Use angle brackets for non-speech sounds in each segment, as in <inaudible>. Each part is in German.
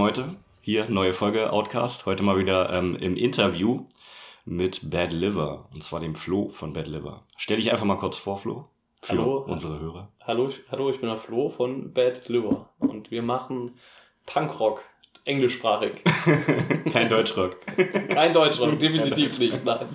Metal-Meute. Hier, neue Folge Outcast. Heute mal wieder ähm, im Interview mit Bad Liver. Und zwar dem Flo von Bad Liver. Stell dich einfach mal kurz vor, Flo. Für Hallo. unsere Hörer. Hallo, ich- hallo, ich bin der Flo von Bad Liver und wir machen Punkrock, englischsprachig. <laughs> Kein Deutschrock. Kein Deutschrock, <laughs> <laughs> definitiv nicht, nein.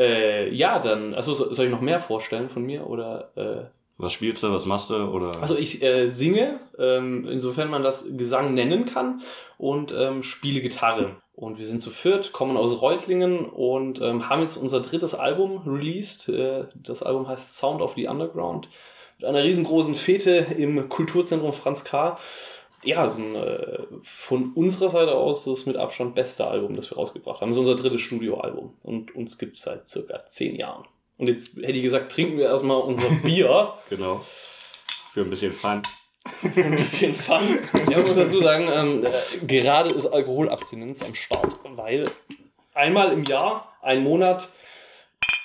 Äh, ja, dann, also so- soll ich noch mehr vorstellen von mir oder? Äh, Was spielst du, was machst du? Oder? also ich äh, singe, ähm, insofern man das Gesang nennen kann und ähm, spiele Gitarre. Und wir sind zu viert, kommen aus Reutlingen und ähm, haben jetzt unser drittes Album released. Äh, das Album heißt Sound of the Underground. Mit einer riesengroßen Fete im Kulturzentrum Franz K. Ja, ist ein, äh, von unserer Seite aus das mit Abstand beste Album, das wir rausgebracht haben. Es ist unser drittes Studioalbum und uns gibt es seit circa zehn Jahren. Und jetzt hätte ich gesagt, trinken wir erstmal unser <laughs> Bier. Genau. Für ein bisschen Fun. Für ein bisschen Fun. Ich muss dazu sagen, ähm, äh, gerade ist Alkoholabstinenz am Start, weil einmal im Jahr, ein Monat,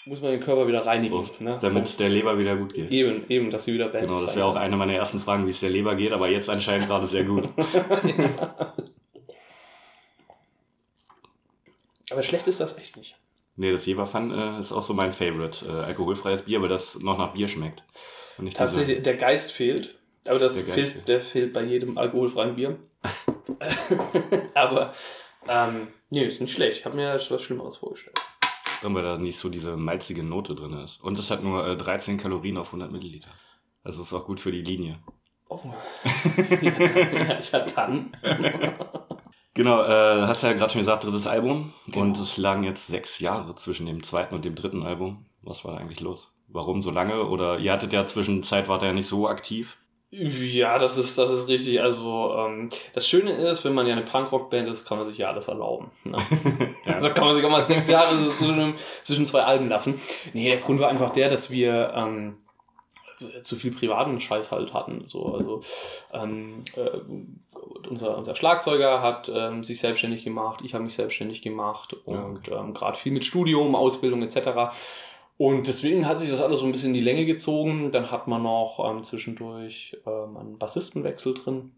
muss man den Körper wieder reinigen. Prost. Ne? Damit es der Leber wieder gut geht. Eben, eben, dass sie wieder bad Genau, das wäre auch eine meiner ersten Fragen, wie es der Leber geht, aber jetzt anscheinend gerade sehr gut. <laughs> Aber schlecht ist das echt nicht. Nee, das Jever Fun äh, ist auch so mein Favorite. Äh, alkoholfreies Bier, weil das noch nach Bier schmeckt. Nicht diese- Tatsächlich, der Geist fehlt. Aber das Der fehlt, fehlt. der fehlt bei jedem alkoholfreien Bier. <laughs> Aber, ähm, nee, ist nicht schlecht. Ich habe mir was Schlimmeres vorgestellt. weil da nicht so diese malzige Note drin ist. Und es hat nur äh, 13 Kalorien auf 100 Milliliter. Also ist auch gut für die Linie. Oh. ja, <laughs> ja, dann. <laughs> Genau, äh, hast ja gerade schon gesagt, drittes Album. Genau. Und es lagen jetzt sechs Jahre zwischen dem zweiten und dem dritten Album. Was war da eigentlich los? Warum so lange? Oder ihr hattet ja zwischenzeit, wart ihr ja nicht so aktiv. Ja, das ist, das ist richtig. Also, ähm, das Schöne ist, wenn man ja eine Punkrock-Band ist, kann man sich ja alles erlauben. Ne? <laughs> <laughs> Ja. Da kann man sich auch mal sechs Jahre zwischen, zwischen zwei Alben lassen. Nee, der Grund war einfach der, dass wir ähm, zu viel privaten Scheiß halt hatten. So, also ähm, äh, unser, unser Schlagzeuger hat ähm, sich selbstständig gemacht, ich habe mich selbstständig gemacht Ja, und ähm, gerade viel mit Studium, Ausbildung etc. Und deswegen hat sich das alles so ein bisschen in die Länge gezogen. Dann hat man noch ähm, zwischendurch ähm, einen Bassistenwechsel drin.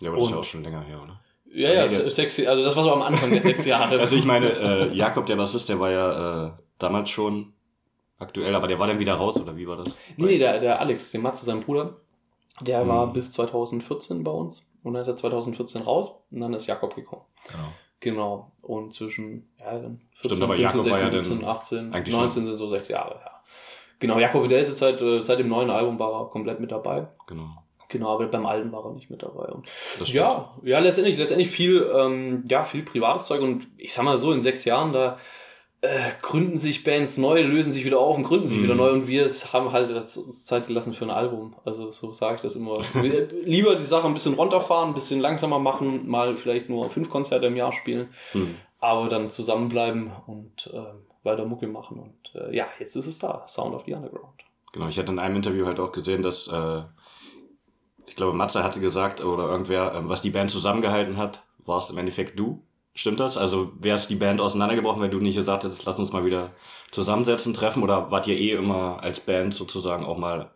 Ja, aber das ist ja Und- auch schon länger her, oder? Ja, ja, der- sechs, also das war so am Anfang der sechs Jahre. <laughs> Also ich meine, äh, Jakob, der Bassist, der war ja äh, damals schon aktuell, aber der war dann wieder raus, oder wie war das? Nee, nee, der, der Alex, der Matze, sein Bruder, der Hm. war bis 2014 bei uns. Und dann ist er 2014 raus und dann ist Jakob gekommen. Genau. Genau. Und zwischen, ja, dann 14, Stimmt, aber Jakob war ja dann 17, 18, eigentlich 19 sind so sechs Jahre, ja. Genau, Jakob, der ist jetzt seit, äh, seit dem neuen Album war er komplett mit dabei. Genau. Genau, aber beim alten war er nicht mit dabei. Und ja, ja, letztendlich, letztendlich viel, ähm, ja, viel privates Zeug und ich sag mal so, in sechs Jahren, da äh, gründen sich Bands neu, lösen sich wieder auf und gründen sich Mhm. wieder neu und wir haben halt uns Zeit gelassen für ein Album. Also so sage ich das immer. <laughs> Lieber die Sache ein bisschen runterfahren, ein bisschen langsamer machen, mal vielleicht nur fünf Konzerte im Jahr spielen, Hm. aber dann zusammenbleiben und ähm, weiter Mucke machen. Und äh, ja, jetzt ist es da, Sound of the Underground. Genau, ich hatte in einem Interview halt auch gesehen, dass äh, ich glaube, Matze hatte gesagt, oder irgendwer, ähm, was die Band zusammengehalten hat, war es im Endeffekt du. Stimmt das? Also wäre es die Band auseinandergebrochen, wenn du nicht gesagt hättest, lass uns mal wieder zusammensetzen, treffen? Oder wart ihr eh immer als Band sozusagen auch mal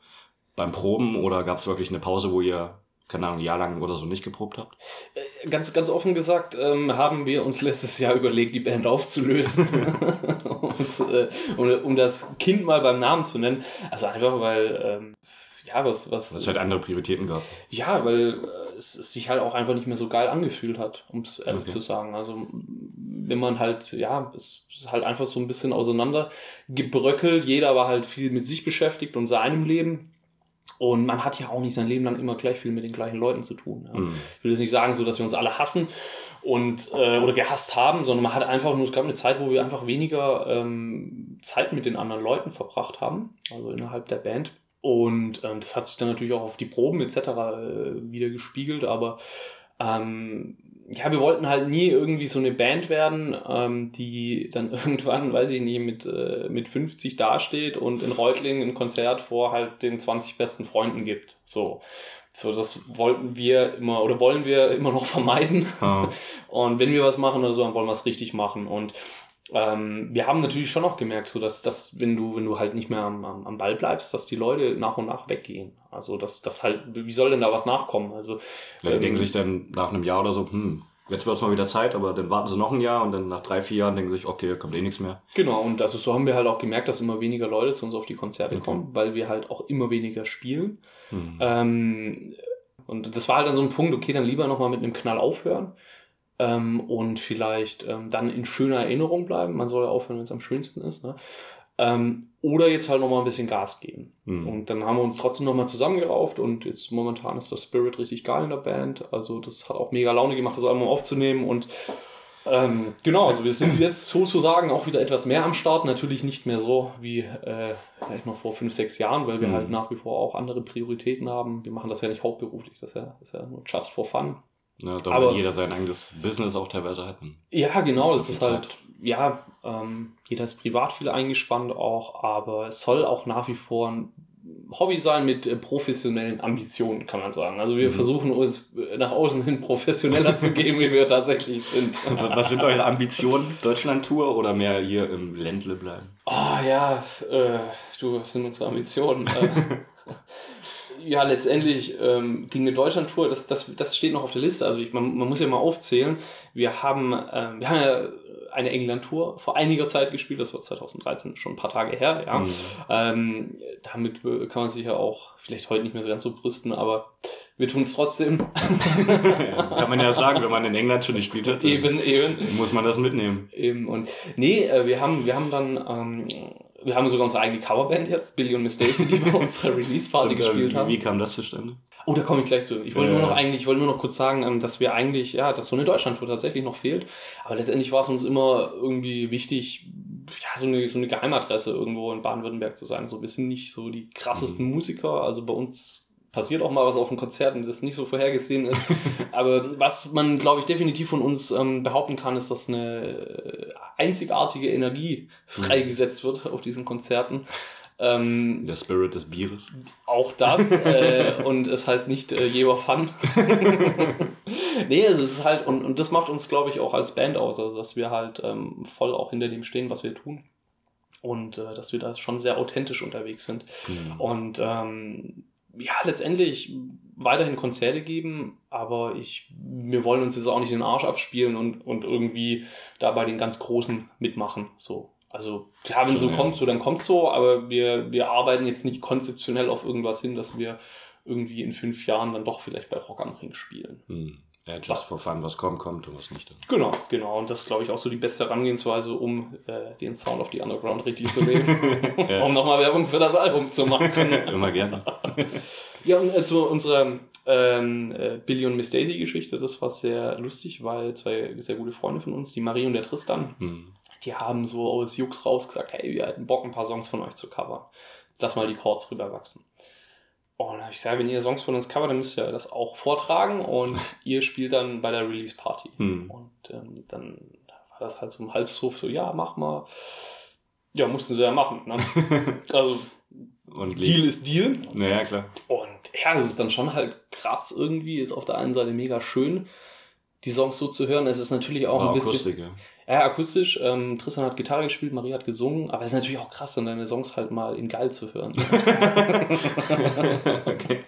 beim Proben? Oder gab es wirklich eine Pause, wo ihr, keine Ahnung, ein Jahr lang oder so nicht geprobt habt? Ganz, ganz offen gesagt ähm, haben wir uns letztes Jahr überlegt, die Band aufzulösen. <laughs> <laughs> Uns, äh, um, um das Kind mal beim Namen zu nennen. Also einfach, weil, ähm, ja, was, was. Es halt andere Prioritäten gab. ja, weil äh, es, es sich halt auch einfach nicht mehr so geil angefühlt hat, um es ehrlich Okay. zu sagen. Also, wenn man halt, ja, es ist halt einfach so ein bisschen auseinander gebröckelt. Jeder war halt viel mit sich beschäftigt und seinem Leben. Und man hat ja auch nicht sein Leben lang immer gleich viel mit den gleichen Leuten zu tun. Ja. Hm. Ich will jetzt nicht sagen, so dass wir uns alle hassen und äh, oder gehasst haben, sondern man hat einfach nur, es gab eine Zeit, wo wir einfach weniger ähm, Zeit mit den anderen Leuten verbracht haben, also innerhalb der Band. Und ähm, das hat sich dann natürlich auch auf die Proben etc. Äh, wieder gespiegelt, aber ähm, ja, wir wollten halt nie irgendwie so eine Band werden, ähm, die dann <laughs> irgendwann, weiß ich nicht, mit, äh, mit 50 dasteht und in Reutlingen ein Konzert vor halt den 20 besten Freunden gibt. So. So, das wollten wir immer oder wollen wir immer noch <laughs> vermeiden. Ah, Und wenn wir was machen oder so, dann wollen wir es richtig machen. Und ähm, wir haben natürlich schon auch gemerkt, so dass, dass wenn du, wenn du halt nicht mehr am, am, am Ball bleibst, dass die Leute nach und nach weggehen. Also dass das halt, wie soll denn da was nachkommen? Also Ja, die ähm, denken sich dann nach einem Jahr oder so, hm, jetzt wird es mal wieder Zeit, aber dann warten sie noch ein Jahr und dann nach drei, vier Jahren denken sie sich, okay, kommt eh nichts mehr. Genau, und also so haben wir halt auch gemerkt, dass immer weniger Leute zu uns auf die Konzerte Okay. kommen, weil wir halt auch immer weniger spielen. Hm. Ähm, und das war halt dann so ein Punkt, okay, dann lieber nochmal mit einem Knall aufhören ähm, und vielleicht ähm, dann in schöner Erinnerung bleiben. Man soll ja aufhören, wenn es am schönsten ist. Ne? Ähm, oder jetzt halt nochmal ein bisschen Gas geben. Hm. Und dann haben wir uns trotzdem nochmal zusammengerauft und jetzt momentan ist das Spirit richtig geil in der Band. Also das hat auch mega Laune gemacht, das Album aufzunehmen und ähm, genau, also wir sind jetzt sozusagen auch wieder etwas mehr am Start. Natürlich nicht mehr so wie äh, vielleicht noch vor fünf, sechs Jahren, weil wir Mhm. halt nach wie vor auch andere Prioritäten haben. Wir machen das ja nicht hauptberuflich, das ist ja, das ist ja nur just for fun. Ja, da aber- jeder sein eigenes Business auch teilweise hat. Ja, genau, Das ist ist viel halt, ja, ähm, jeder ist privat viel eingespannt auch, aber es soll auch nach wie vor ein Hobby sein mit äh, professionellen Ambitionen, kann man sagen. Also wir Mhm. versuchen uns äh, nach außen hin professioneller zu geben, wie wir tatsächlich sind. <laughs> Was sind eure Ambitionen? Deutschland-Tour oder mehr hier im Ländle bleiben? Ah ja, äh, du, was sind unsere Ambitionen? <laughs> ja, letztendlich ähm, ging eine Deutschland-Tour, das, das, das steht noch auf der Liste. Also ich, man, man muss ja mal aufzählen. Wir haben, ähm, wir haben ja eine England-Tour vor einiger Zeit gespielt, das war 2013, schon ein paar Tage her, ja. Hm. Ähm, damit kann man sich ja auch vielleicht heute nicht mehr so ganz so brüsten, aber wir tun es trotzdem. <laughs> Kann man ja sagen, wenn man in England schon gespielt hat, eben, eben. muss man das mitnehmen. Eben und nee, äh, wir haben, wir haben dann, ähm, wir haben sogar unsere eigene Coverband jetzt, Billy und Miss Daisy, die bei <laughs> unserer Release-Party äh, gespielt haben. wie kam das zustande? Oh, da komme ich gleich zu. Ich wollte Ja. nur noch eigentlich, ich wollte nur noch kurz sagen, ähm, dass wir eigentlich, ja, dass so eine Deutschlandtour tatsächlich noch fehlt. Aber letztendlich war es uns immer irgendwie wichtig, ja, so eine, so eine Geheimadresse irgendwo in Baden-Württemberg zu sein. So, wir sind nicht so die krassesten Mhm. Musiker. Also bei uns passiert auch mal was auf den Konzerten, das nicht so vorhergesehen ist. <laughs> Aber was man, glaube ich, definitiv von uns ähm, behaupten kann, ist, dass eine äh, einzigartige Energie freigesetzt wird auf diesen Konzerten. Ähm, Der Spirit des Bieres. auch das. äh, und es heißt nicht äh, Jeber Fun. <laughs> nee, also es ist halt, und, und das macht uns, glaube ich, auch als Band aus, also dass wir halt ähm, voll auch hinter dem stehen, was wir tun. Und äh, dass wir da schon sehr authentisch unterwegs sind. Hm. Und ähm, ja, letztendlich weiterhin Konzerte geben, aber ich, wir wollen uns jetzt auch nicht den Arsch abspielen und, und irgendwie da bei den ganz Großen mitmachen. So. Also klar, wenn so ja. kommt, so dann kommt so, aber wir, wir arbeiten jetzt nicht konzeptionell auf irgendwas hin, dass wir irgendwie in fünf Jahren dann doch vielleicht bei Rock am Ring spielen. Hm. Ja, just for fun, was kommt, kommt und was nicht. Dann. Genau, genau. Und das ist, glaube ich, auch so die beste Herangehensweise, um äh, den Sound of the Underground richtig zu leben. <laughs> Ja. um nochmal Werbung für das Album zu machen. <laughs> Immer gerne. <laughs> Ja, und äh, zu unserer ähm, äh, Billy und Miss Daisy Geschichte, das war sehr lustig, weil zwei sehr gute Freunde von uns, die Marie und der Tristan, Hm. die haben so aus Jux raus gesagt, hey, wir hätten Bock, ein paar Songs von euch zu covern. Lass mal die Chords rüberwachsen. Und dann hab ich gesagt, wenn ihr Songs von uns covert, dann müsst ihr das auch vortragen und <laughs> ihr spielt dann bei der Release Party. Hm. Und ähm, dann war das halt so im Halbshof so, ja, mach mal. Ja, mussten sie ja machen. Ne? <laughs> Also, Deal ist Deal. Naja, klar. Und ja, es ist dann schon halt krass irgendwie, ist auf der einen Seite mega schön, die Songs so zu hören. Es ist natürlich auch War ein bisschen. Akustik, ja. Ja, akustisch. Ähm, Tristan hat Gitarre gespielt, Marie hat gesungen, aber es ist natürlich auch krass, dann deine Songs halt mal in geil zu hören. <laughs> okay.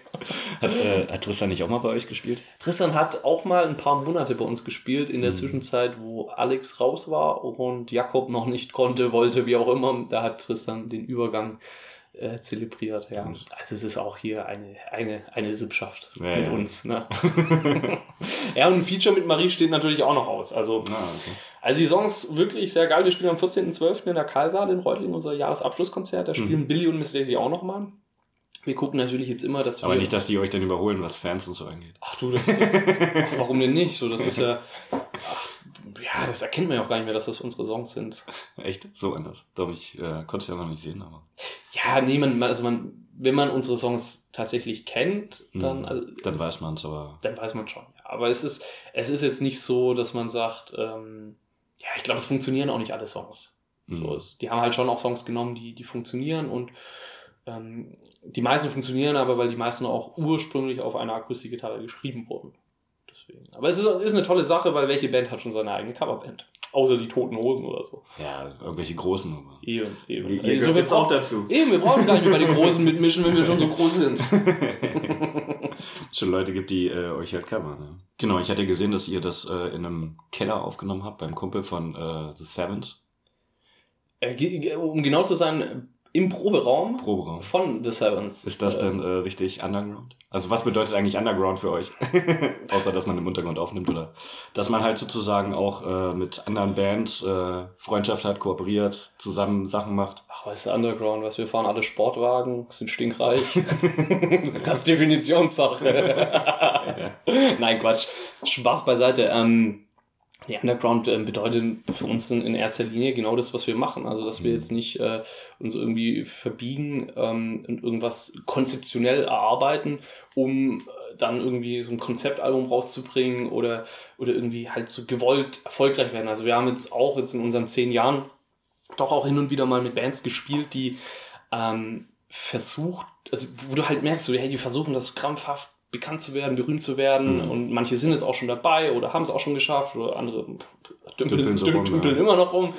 Hat, äh, hat Tristan nicht auch mal bei euch gespielt? Tristan hat auch mal ein paar Monate bei uns gespielt, in der Mhm. Zwischenzeit, wo Alex raus war und Jakob noch nicht konnte, wollte, wie auch immer. Da hat Tristan den Übergang äh, zelebriert. Ja. Mhm. Also es ist auch hier eine, eine, eine Sippschaft Ja, mit ja. uns. Ne? <laughs> <laughs> ja, und ein Feature mit Marie steht natürlich auch noch aus. Also, Ah, okay. also die Songs wirklich sehr geil. Wir spielen am 14.12. in der Karlsaal in Reutlingen, unser Jahresabschlusskonzert. Da spielen Mhm. Billy und Miss Daisy auch nochmal. Wir gucken natürlich jetzt immer, dass Aber wir... nicht, dass die euch dann überholen, was Fans und so angeht. Ach du, das, ach, <laughs> warum denn nicht? So, das ist ja, ach, ja, das erkennt man ja auch gar nicht mehr, dass das unsere Songs sind. <laughs> Echt? So anders. Doch, ich äh, konnte es ja noch nicht sehen, aber. Ja, nee, man, also man, wenn man unsere Songs tatsächlich kennt, dann, Hm, also, Dann weiß man es, aber. dann weiß man schon. Ja, aber es ist, es ist jetzt nicht so, dass man sagt, ähm, ja, ich glaube, es funktionieren auch nicht alle Songs. hm. So ist, die haben halt schon auch Songs genommen, die, die funktionieren und ähm, die meisten funktionieren aber, weil die meisten auch ursprünglich auf einer Akustikgitarre geschrieben wurden. Deswegen. Aber es ist, ist eine tolle Sache, weil welche Band hat schon seine eigene Coverband? Außer die toten Hosen oder so. Ja, irgendwelche großen. aber- Eben, eben. Ihr, ihr Also, gehört wir jetzt auch brauchen- dazu. Eben, wir brauchen gar nicht mehr bei den Großen mitmischen, wenn wir schon so groß sind. <laughs> schon Leute gibt, die äh, euch halt covern. Ne? Genau, ich hatte gesehen, dass ihr das äh, in einem Keller aufgenommen habt, beim Kumpel von äh, The Sevens. Äh, um genau zu sein, im Proberaum Proberaum. von The Sevens. Ist das Äh, denn äh, richtig Underground? Also was bedeutet eigentlich Underground für euch? <laughs> Außer, dass man im Untergrund aufnimmt oder dass man halt sozusagen auch äh, mit anderen Bands äh, Freundschaft hat, kooperiert, zusammen Sachen macht. Ach, weißt du, Underground, was wir fahren alle Sportwagen, sind stinkreich. <laughs> das ist Definitionssache. <laughs> Nein, Quatsch. Spaß beiseite. Ähm, nee, Underground ähm, bedeutet für uns in, in erster Linie genau das, was wir machen. Also, dass wir Mhm. jetzt nicht äh, uns irgendwie verbiegen ähm, und irgendwas konzeptionell erarbeiten, um äh, dann irgendwie so ein Konzeptalbum rauszubringen oder, oder irgendwie halt so gewollt erfolgreich werden. Also, wir haben jetzt auch jetzt in unseren zehn Jahren doch auch hin und wieder mal mit Bands gespielt, die ähm, versucht, also wo du halt merkst, so, hey, die versuchen das krampfhaft bekannt zu werden, berühmt zu werden Mhm. und manche sind jetzt auch schon dabei oder haben es auch schon geschafft oder andere dümpeln, so dümpeln, dümpeln ja. immer noch rum.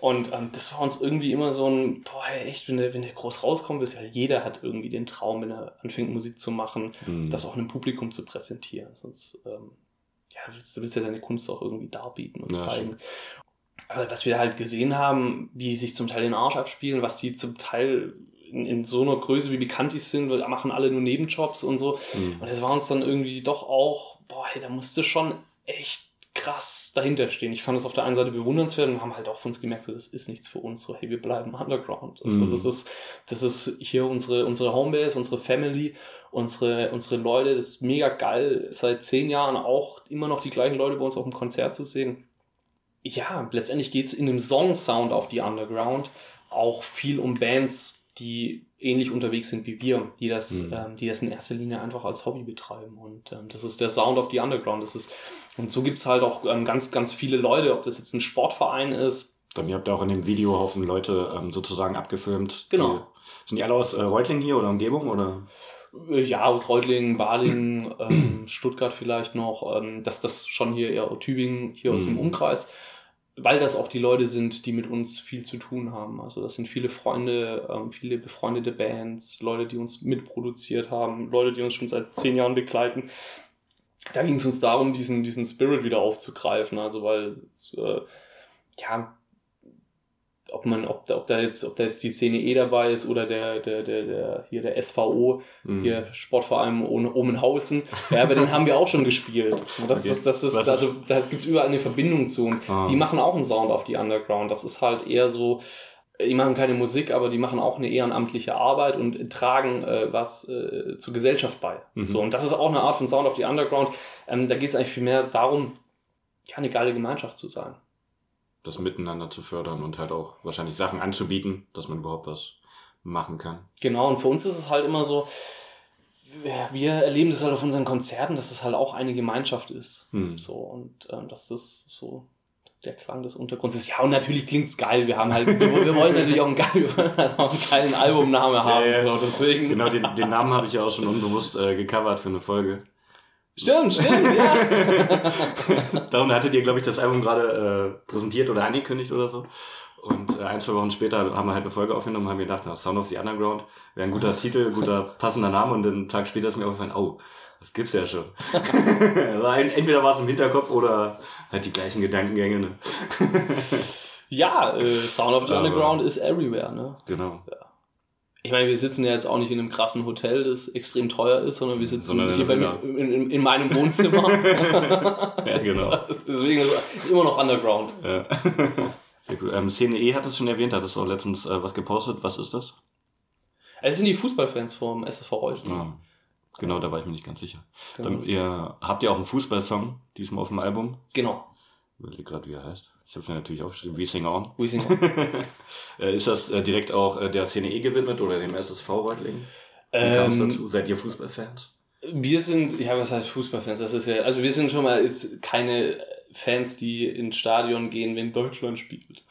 Und ähm, das war uns irgendwie immer so ein, boah, echt, wenn der, wenn der groß rauskommt, ist ja jeder hat irgendwie den Traum, wenn er anfängt, Musik zu machen, Mhm. das auch einem Publikum zu präsentieren. Sonst, ähm, ja, willst, du willst ja deine Kunst auch irgendwie darbieten und Ja, zeigen. Aber was wir halt gesehen haben, wie sich zum Teil den Arsch abspielen, was die zum Teil in, in so einer Größe, wie bekannt die sind, weil da machen alle nur Nebenjobs und so. Mhm. Und es war uns dann irgendwie doch auch, boah, hey, da musste schon echt krass dahinter stehen. Ich fand es auf der einen Seite bewundernswert und haben halt auch von uns gemerkt, so, das ist nichts für uns, so, hey, wir bleiben underground. Also, Mhm. das, ist, das ist hier unsere, unsere Homebase, unsere Family, unsere, unsere Leute, das ist mega geil, seit zehn Jahren auch immer noch die gleichen Leute bei uns auf dem Konzert zu sehen. Ja, letztendlich geht es in dem Song-Sound auf die Underground auch viel um Bands, die ähnlich unterwegs sind wie wir, die das, Mhm. ähm, die das in erster Linie einfach als Hobby betreiben. Und ähm, das ist der Sound auf die Underground. Das ist, und so gibt's halt auch ähm, ganz, ganz viele Leute, ob das jetzt ein Sportverein ist. Dann ihr habt auch in dem Video Haufen Leute ähm, sozusagen abgefilmt. Genau. Die, sind die alle aus äh, Reutlingen hier oder Umgebung oder? Äh, Ja, aus Reutlingen, Balingen, ähm, Stuttgart vielleicht noch, ähm, dass das schon hier eher Tübingen, hier aus Mhm. dem Umkreis, weil das auch die Leute sind, die mit uns viel zu tun haben. Also das sind viele Freunde, ähm, viele befreundete Bands, Leute, die uns mitproduziert haben, Leute, die uns schon seit zehn Jahren begleiten. Da ging es uns darum, diesen, diesen Spirit wieder aufzugreifen. Also weil, äh, ja, ob man, ob da, ob da jetzt, ob da jetzt die Szene E dabei ist oder der, der, der, der, hier der SVO, Mhm. hier Sportverein ohne Omenhausen. Ja, aber den haben wir auch schon gespielt. So, das, Okay. ist, das ist, Was also da gibt's überall eine Verbindung zu. Und Ah. die machen auch einen Sound auf die Underground. Das ist halt eher so, die machen keine Musik, aber die machen auch eine ehrenamtliche Arbeit und tragen äh, was äh, zur Gesellschaft bei. Mhm. So, und das ist auch eine Art von Sound auf die Underground. Ähm, da geht's eigentlich viel mehr darum, ja, eine geile Gemeinschaft zu sein. Das miteinander zu fördern und halt auch wahrscheinlich Sachen anzubieten, dass man überhaupt was machen kann. Genau, und für uns ist es halt immer so, wir- erleben das halt auf unseren Konzerten, dass es halt auch eine Gemeinschaft ist. Hm. So, und ähm, dass das so der Klang des Untergrunds ist. Ja, und natürlich klingt's geil. Wir haben halt, wir, wir <laughs> wollen natürlich auch einen, geil, <laughs> halt auch einen geilen Albumname haben. ja. So, deswegen. Genau, den, den Namen habe ich ja auch schon unbewusst äh, gecovert für eine Folge. Stimmt, stimmt, ja. <laughs> Darum hattet ihr, glaube ich, das Album gerade äh, präsentiert oder angekündigt oder so. Und äh, ein, zwei Wochen später haben wir halt eine Folge aufgenommen und haben gedacht, na, Sound of the Underground wäre ein guter Titel, guter passender Name und einen Tag später ist mir aufgefallen, oh, das gibt's ja schon. <laughs> also entweder war es im Hinterkopf oder halt die gleichen Gedankengänge. Ne? ja, äh, Sound of the Underground is everywhere, ne? Genau. Ich meine, wir sitzen ja jetzt auch nicht in einem krassen Hotel, das extrem teuer ist, sondern wir sitzen Sondern in hier bei mir, in, in, in meinem Wohnzimmer. <laughs> Ja, <laughs> genau. Deswegen ist es immer noch Underground. Ja. Sehr gut. Ähm, Szene E hat es schon erwähnt, hat es auch letztens äh, was gepostet. Was ist das? Es sind die Fußballfans vom SSV Reutlingen. Ja. Genau, da war ich mir nicht ganz sicher. Genau. Dann, ihr, habt ihr auch einen Fußballsong diesmal auf dem Album? genau. Ich überlege gerade, wie er heißt. Ich habe es mir natürlich aufgeschrieben. We Sing On. We sing <laughs> Äh, ist das äh, direkt auch äh, der Szene E gewidmet oder dem SSV Reutlingen? Wie ähm, dazu? Seid ihr Fußballfans? wir sind, ja, was heißt Fußballfans? Das ist ja, also wir sind schon mal jetzt keine Fans, die ins Stadion gehen, wenn Deutschland spielt.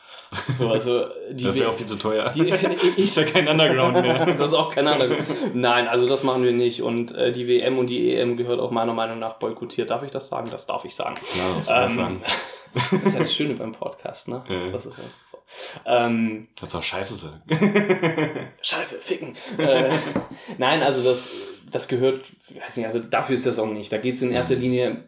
So, also die Das wäre auch viel zu teuer. die, <laughs> ist ja kein Underground mehr. <laughs> das ist auch kein anderer. Nein, also das machen wir nicht. Und äh, die WM und die EM gehört auch meiner Meinung nach boykottiert. Darf ich das sagen? Das darf ich sagen. Ja, das Ähm, sagen. <laughs> Das ist ja das Schöne beim Podcast, ne? Ja. Das ist ja ähm, Kannst auch Scheiße sagen. Scheiße, ficken. äh, nein, also das, das gehört, weiß nicht, also dafür ist der Song nicht. Da geht es in erster Linie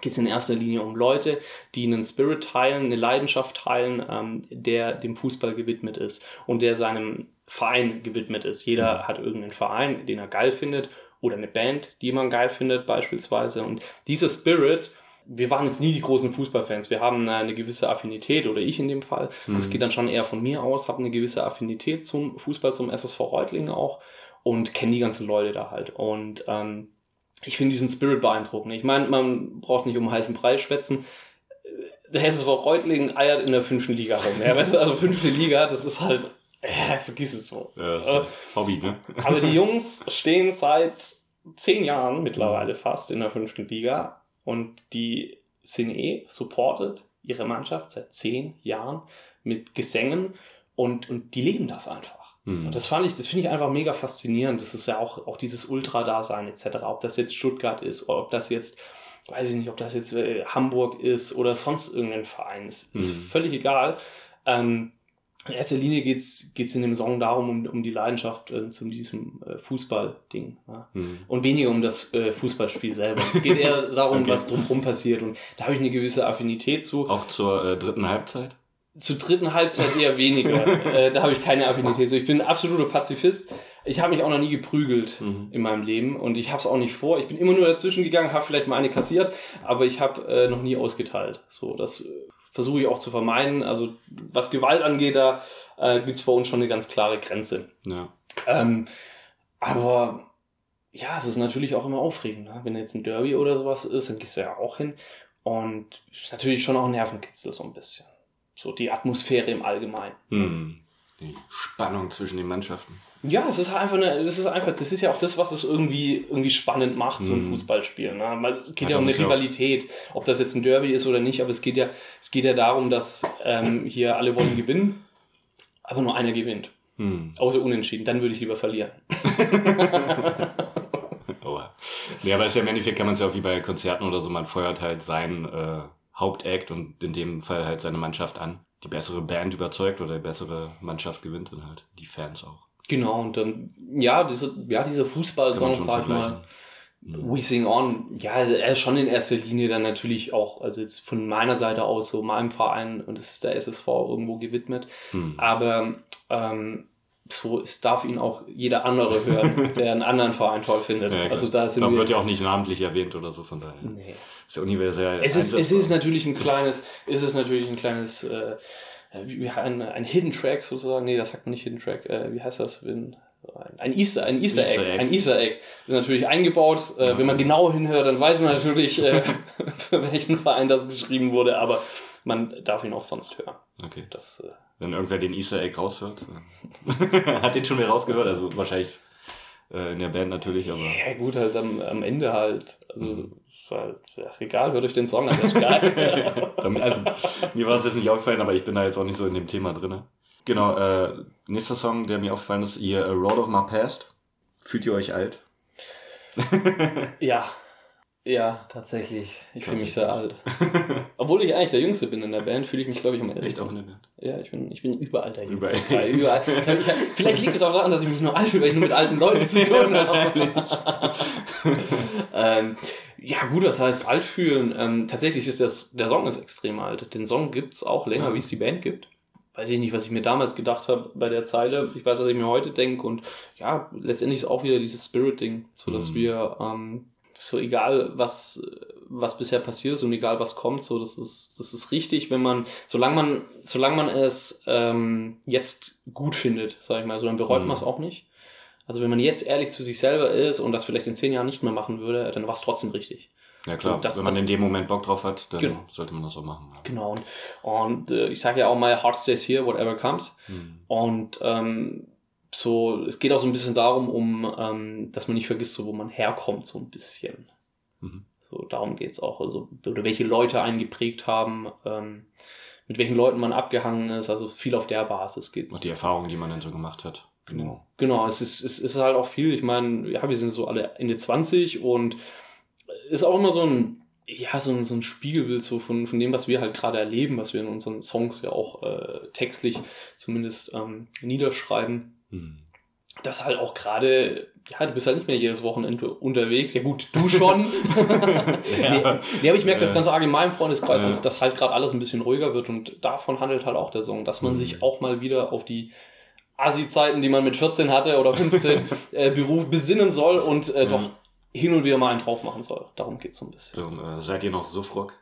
geht es in erster Linie um Leute, die einen Spirit teilen, eine Leidenschaft teilen, ähm, der dem Fußball gewidmet ist und der seinem Verein gewidmet ist. Jeder hat irgendeinen Verein, den er geil findet oder eine Band, die man geil findet beispielsweise. Und dieser Spirit, wir waren jetzt nie die großen Fußballfans. Wir haben eine gewisse Affinität, oder ich in dem Fall. Das geht dann schon eher von mir aus, habe eine gewisse Affinität zum Fußball, zum SSV Reutlingen auch und kenne die ganzen Leute da halt. Und ähm, ich finde diesen Spirit beeindruckend. Ich meine, man braucht nicht um heißen Preis schwätzen. Der SSV Reutlingen eiert in der fünften Liga rum. Ja, weißt du, also fünfte Liga, das ist halt, äh, vergiss es so. Ja, ein Hobby, ne? Aber die <laughs> Jungs stehen seit zehn Jahren mittlerweile fast in der fünften Liga und die sind eh supported ihre Mannschaft seit zehn Jahren mit Gesängen und, und die leben das einfach. Mhm. Und das fand ich, das finde ich einfach mega faszinierend. Das ist ja auch, auch dieses Ultra-Dasein etc. Ob das jetzt Stuttgart ist, oder ob das jetzt, weiß ich nicht, ob das jetzt äh, Hamburg ist oder sonst irgendein Verein. Ist, ist Mhm. völlig egal. Ähm, in erster Linie geht's geht's in dem Song darum, um, um die Leidenschaft äh, zu diesem äh, Fußball-Ding. Ja? Mhm. Und weniger um das äh, Fußballspiel selber. Es geht eher darum, <laughs> Okay. was drumherum passiert. Und da habe ich eine gewisse Affinität zu. Auch zur äh, dritten Halbzeit? Zur dritten Halbzeit eher weniger. <laughs> äh, da habe ich keine Affinität zu. Ich bin ein absoluter Pazifist. Ich habe mich auch noch nie geprügelt Mhm. in meinem Leben und ich habe es auch nicht vor. Ich bin immer nur dazwischen gegangen, habe vielleicht mal eine kassiert, aber ich habe äh, noch nie ausgeteilt. So, das äh, versuche ich auch zu vermeiden. Also was Gewalt angeht, da äh, gibt es bei uns schon eine ganz klare Grenze. Ja. Ähm, aber ja, es ist natürlich auch immer aufregend. Ne? Wenn jetzt ein Derby oder sowas ist, dann gehst du ja auch hin. Und ist natürlich schon auch Nervenkitzel so ein bisschen. So die Atmosphäre im Allgemeinen. Mhm. Die Spannung zwischen den Mannschaften. Ja, es ist halt einfach eine, das ist einfach, das ist ja auch das, was es irgendwie, irgendwie spannend macht, so ein Mhm. Fußballspiel. Ne? Weil Es geht Ja, ja, um eine ja auch- Rivalität, ob das jetzt ein Derby ist oder nicht, aber es geht ja, es geht ja darum, dass ähm, hier alle wollen gewinnen, aber nur einer gewinnt. Mhm. Außer unentschieden, dann würde ich lieber verlieren. <laughs> Aua. Nee, aber ist ja im Endeffekt kann man es ja auch wie bei Konzerten oder so, man feuert halt sein äh, Hauptact und in dem Fall halt seine Mannschaft an. Die bessere Band überzeugt oder die bessere Mannschaft gewinnt dann halt. Die Fans auch. Genau, und dann, ja, diese, ja, diese Fußballsongs, sag mal. We Sing On, ja, also er ist schon in erster Linie dann natürlich auch, also jetzt von meiner Seite aus, so meinem Verein, und das ist der SSV irgendwo gewidmet, Mhm. aber ähm, so, es darf ihn auch jeder andere hören, <laughs> der einen anderen Verein toll findet. Ja, also da sind Darum wir, wird ja auch nicht namentlich erwähnt oder so, von daher. nee. Ist universell. Es ist, es ist natürlich ein kleines, ist es natürlich ein kleines, äh, ein, ein Hidden Track sozusagen. Nee, das sagt man nicht Hidden Track. Äh, wie heißt das? Wenn, ein, Easter, ein Easter, Easter Egg. Egg. Ein Easter Egg. ist natürlich eingebaut. Äh, Wenn man genau hinhört, dann weiß man natürlich, äh, <laughs> für welchen Verein das geschrieben wurde, aber man darf ihn auch sonst hören. Okay. Das, äh, Wenn irgendwer den Easter Egg raushört. <laughs> Hat den schon wieder rausgehört, also wahrscheinlich äh, in der Band natürlich, aber. ja gut, halt am, am Ende halt. Also, Mhm. Ach, egal, hört euch den Song an, das ist geil. <laughs> Also, mir war es jetzt nicht aufgefallen, aber ich bin da jetzt auch nicht so in dem Thema drin. Genau, äh, nächster Song, der mir aufgefallen ist, ihr A Road of My Past. Fühlt ihr euch alt? Ja. <laughs> Ja, tatsächlich. Ich fühle mich sehr alt. <laughs> Obwohl ich eigentlich der Jüngste bin in der Band, fühle ich mich, glaube ich, am Echt ältesten. auch in der Band. Ja, ich bin, ich bin überall der Jüngste. Überall. Überall. <laughs> Ich Vielleicht liegt es auch daran, dass ich mich nur alt fühle, weil ich nur mit alten Leuten zu tun <laughs> habe. ähm, ja, gut, das heißt alt fühlen. Ähm, tatsächlich ist das, der Song ist extrem alt. Den Song gibt's auch länger, Ja. wie es die Band gibt. Weiß ich nicht, was ich mir damals gedacht habe bei der Zeile. Ich weiß, was ich mir heute denke. Und ja, letztendlich ist auch wieder dieses Spirit-Ding, so dass Mhm. wir ähm, so egal was was bisher passiert ist und egal was kommt, so das ist das ist richtig, wenn man solange man solange man es ähm, jetzt gut findet, sage ich mal, so dann bereut Mhm. man es auch nicht. Also wenn man jetzt ehrlich zu sich selber ist und das vielleicht in zehn Jahren nicht mehr machen würde, dann war es trotzdem richtig. Ja klar, das- wenn man das- in dem Moment Bock drauf hat, dann Genau. sollte man das auch machen. Genau. Und, und äh, ich sage ja auch mal, Heart stays here, whatever comes. Hm. Und ähm, so, es geht auch so ein bisschen darum, um, ähm, dass man nicht vergisst, so wo man herkommt, so ein bisschen. Mhm. So, darum geht's auch. Also, oder welche Leute einen geprägt haben, ähm, mit welchen Leuten man abgehangen ist, also viel auf der Basis geht's. Und die Erfahrungen, die man dann so gemacht hat. Genau. Genau, es ist, es ist halt auch viel. Ich meine, ja, wir sind so alle Ende 20 und ist auch immer so ein, ja, so ein, so ein Spiegelbild so von, von dem, was wir halt gerade erleben, was wir in unseren Songs ja auch äh, textlich zumindest ähm, niederschreiben. Hm. Das halt auch gerade, ja, du bist halt nicht mehr jedes Wochenende unterwegs. Ja gut, du schon. <laughs> Ja. nee, nee, aber ich merke das ganz arg in meinem Freundeskreis, Ja. dass, dass halt gerade alles ein bisschen ruhiger wird und davon handelt halt auch der Song, dass man Mhm. sich auch mal wieder auf die Assi-Zeiten, die man mit 14 hatte oder 15, <laughs> äh, Beruf besinnen soll und äh, Mhm. doch hin und wieder mal einen drauf machen soll. Darum geht's so ein bisschen. So, äh, seid ihr noch Suffrock?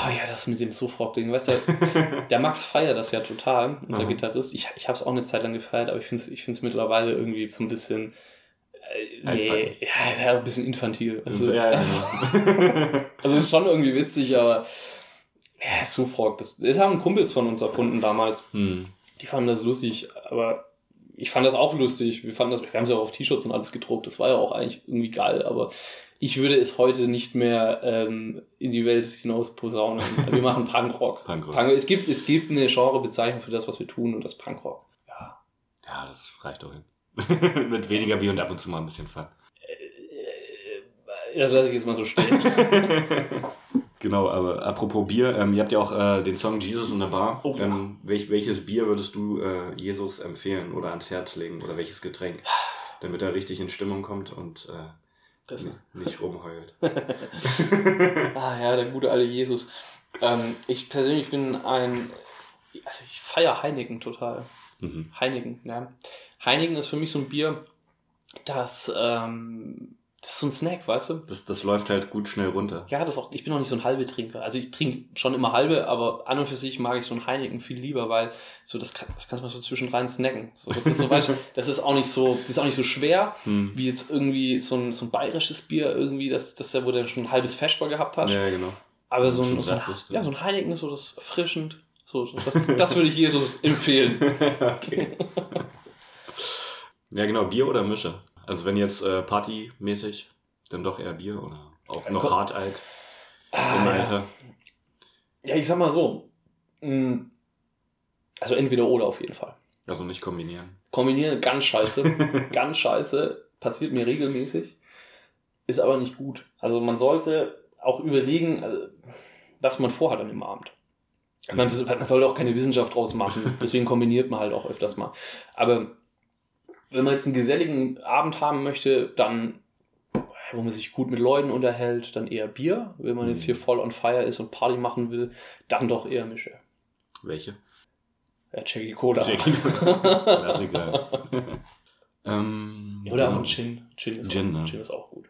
Ah ja, das mit dem Sofrock-Ding, weißt du, <laughs> der Max feiert das ja total, unser Mhm. Gitarrist. Ich, ich habe es auch eine Zeit lang gefeiert, aber ich finde es ich find's mittlerweile irgendwie so ein bisschen, äh, nee, ja, ja, ein bisschen infantil. Also, ja, genau. <laughs> also es ist schon irgendwie witzig, aber ja, Sofrock, das, das haben Kumpels von uns erfunden damals. hm. Die fanden das lustig, aber ich fand das auch lustig. Wir fanden das, wir haben es ja auch auf T-Shirts und alles gedruckt. Das war ja auch eigentlich irgendwie geil, aber ich würde es heute nicht mehr ähm, in die Welt hinaus posaunen. Wir machen <laughs> Punkrock. Punkrock. Punk, es, gibt, es gibt eine Genrebezeichnung für das, was wir tun, und das Punkrock. Ja. Ja, das reicht doch hin. <laughs> Mit weniger Bier und ab und zu mal ein bisschen Fun. Äh, Das lasse ich jetzt mal so stehen. <laughs> Genau, aber apropos Bier, ähm, ihr habt ja auch äh, den Song Jesus in der Bar. Oh ja. ähm, welch, welches Bier würdest du äh, Jesus empfehlen oder ans Herz legen oder welches Getränk, <sighs> damit er richtig in Stimmung kommt und äh, nicht rumheult? <laughs> <laughs> ah ja, der gute alte Jesus. Ähm, ich persönlich bin ein, also ich feiere Heineken total. mhm. Heineken, ja. Heineken ist für mich so ein Bier, das, ähm, das ist so ein Snack, weißt du? das, das läuft halt gut schnell runter. Ja, das auch, ich bin auch nicht so ein halbe Trinker. Also ich trinke schon immer halbe, aber an und für sich mag ich so ein Heineken viel lieber, weil so das, kann, das kannst du mal so zwischendrin snacken. So, das ist so weit, <laughs> das ist auch nicht so, das ist auch nicht so schwer, Hm. wie jetzt irgendwie so ein, so ein bayerisches Bier irgendwie, das, das ja, wo du schon ein halbes Feschbar gehabt hast. Ja, genau. Aber so ein, so, ein, ja, so ein Heineken ist so das erfrischend. So, so, das, das würde ich Jesus <laughs> empfehlen. okay. <laughs> ja, genau, Bier oder Mische? Also wenn jetzt äh, partymäßig, dann doch eher Bier oder auch noch hart alt Ah, im ja. Alter. Ja, ich sag mal so. mh, Also entweder oder auf jeden Fall. Also nicht kombinieren. Kombinieren ganz scheiße. <laughs> ganz scheiße. Passiert mir regelmäßig. Ist aber nicht gut. Also man sollte auch überlegen, also, was man vorhat an dem Abend. Das- man soll auch keine Wissenschaft draus machen. <laughs> Deswegen kombiniert man halt auch öfters mal. Aber wenn man jetzt einen geselligen Abend haben möchte, dann, wo man sich gut mit Leuten unterhält, dann eher Bier. Wenn man jetzt Mhm. hier voll on fire ist und Party machen will, dann doch eher Mische. Welche? Ja, Jackie Cola. Jackie <laughs> Klassiker. <laughs> ähm, Oder auch genau. ein Gin. Gin ist, Gin, auch, ne? Gin ist auch gut.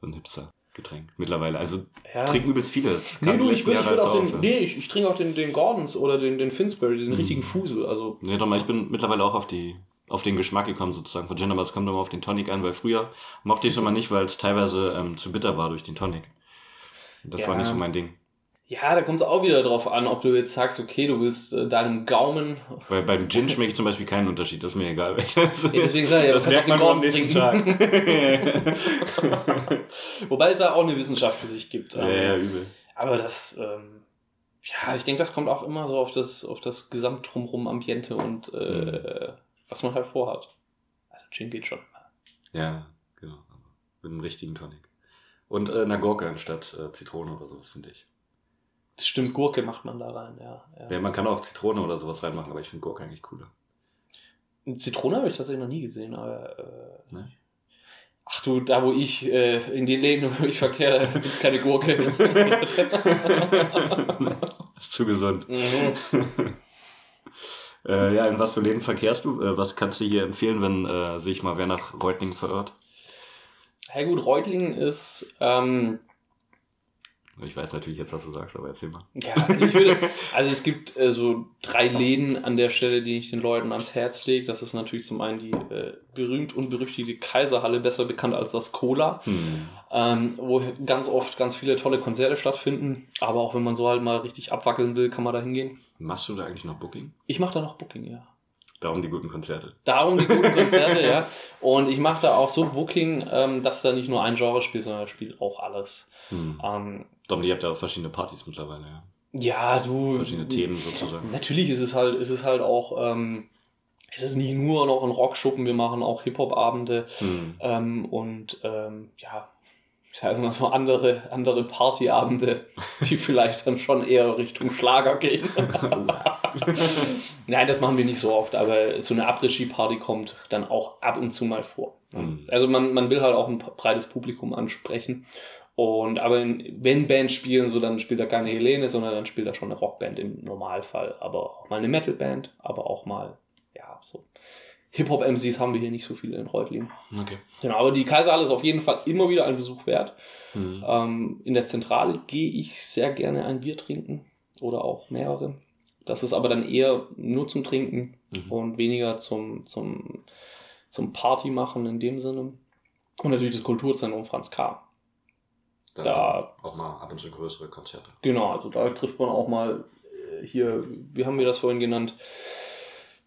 So ein Hipster-Getränk. Mittlerweile. Also Ja. trinken übelst viele. Nee, du, ich würde ich würd auch den, auf, ja. nee, ich, ich trinke auch den, den Gordons oder den, den Finsbury, den Mhm. richtigen Fusel. Also, Nee, doch mal, ich bin mittlerweile auch auf die auf den Geschmack gekommen sozusagen von Gin, aber es kommt immer auf den Tonic an, weil früher mochte ich es immer nicht, weil es teilweise ähm, zu bitter war durch den Tonic. Das Ja. war nicht so mein Ding. ja, da kommt es auch wieder drauf an, ob du jetzt sagst, okay, du willst äh, deinem Gaumen. Weil beim Gin schmecke ich zum Beispiel keinen Unterschied, das ist mir egal. welches. Ja, deswegen sag ich, ja, das merkt man am nächsten Gordons Tag. <laughs> Wobei es da auch eine Wissenschaft für sich gibt. ja, ja, übel. Aber das, ähm, ja, ich denke, das kommt auch immer so auf das, auf das Gesamtdrumrum Ambiente und äh, was man halt vorhat. Also Gin geht schon. Ja, genau. aber Mit einem richtigen Tonic. Und äh, eine Gurke anstatt äh, Zitrone oder sowas, finde ich. Das stimmt, Gurke macht man da rein, ja. ja. Ja, man kann auch Zitrone oder sowas reinmachen, aber ich finde Gurke eigentlich cooler. Zitrone habe ich tatsächlich noch nie gesehen, aber. Äh, Ne? Ach du, da wo ich, äh, in den Läden, wo ich verkehre, gibt es keine Gurke. <laughs> ist zu gesund. mhm. Äh, ja, in was für Läden verkehrst du? Äh, was kannst du hier empfehlen, wenn äh, sich mal wer nach Reutlingen verirrt? Ja gut, Reutlingen ist, ähm, Ich weiß natürlich jetzt, was du sagst, aber erzähl mal. ja, also, ich würde, <laughs> also es gibt äh, so drei Läden an der Stelle, die ich den Leuten ans Herz lege. Das ist natürlich zum einen die äh, berühmt und berüchtigte Kaiserhalle, besser bekannt als das Cola. Hm. ähm, wo ganz oft ganz viele tolle Konzerte stattfinden. Aber auch wenn man so halt mal richtig abwackeln will, kann man da hingehen. Machst du da eigentlich noch Booking? Ich mache da noch Booking, ja. Darum die guten Konzerte. Darum die guten Konzerte, <laughs> ja. Und ich mache da auch so Booking, ähm, dass da nicht nur ein Genre spielt, sondern spielt auch alles. Hm. Ähm, Darum, ihr habt ja auch verschiedene Partys mittlerweile, ja. ja, du. Verschiedene Themen sozusagen. Natürlich ist es halt, ist es halt auch, ähm, es ist nicht nur noch ein Rockschuppen, wir machen auch Hip-Hop-Abende Hm. ähm, und ähm, ja, ich sage mal so andere, andere Partyabende, die vielleicht dann schon eher Richtung Schlager gehen. <laughs> Nein, das machen wir nicht so oft, aber so eine Après-Ski-Party kommt dann auch ab und zu mal vor. Mhm. Also man, man will halt auch ein breites Publikum ansprechen. Und aber in, wenn Bands spielen, so dann spielt da keine Helene, sondern dann spielt da schon eine Rockband im Normalfall. Aber auch mal eine Metalband, aber auch mal, ja, so. Hip-Hop-MCs haben wir hier nicht so viele in Reutlingen. Okay. Genau, aber die Kaiserhalle ist auf jeden Fall immer wieder ein Besuch wert. Mhm. Ähm, in der Zentrale gehe ich sehr gerne ein Bier trinken oder auch mehrere. Das ist aber dann eher nur zum Trinken Mhm. und weniger zum, zum, zum Party machen in dem Sinne. Und natürlich das Kulturzentrum Franz K. Da, Da- auch mal ab und zu größere Konzerte. Genau, also da trifft man auch mal äh, hier, wie haben wir das vorhin genannt?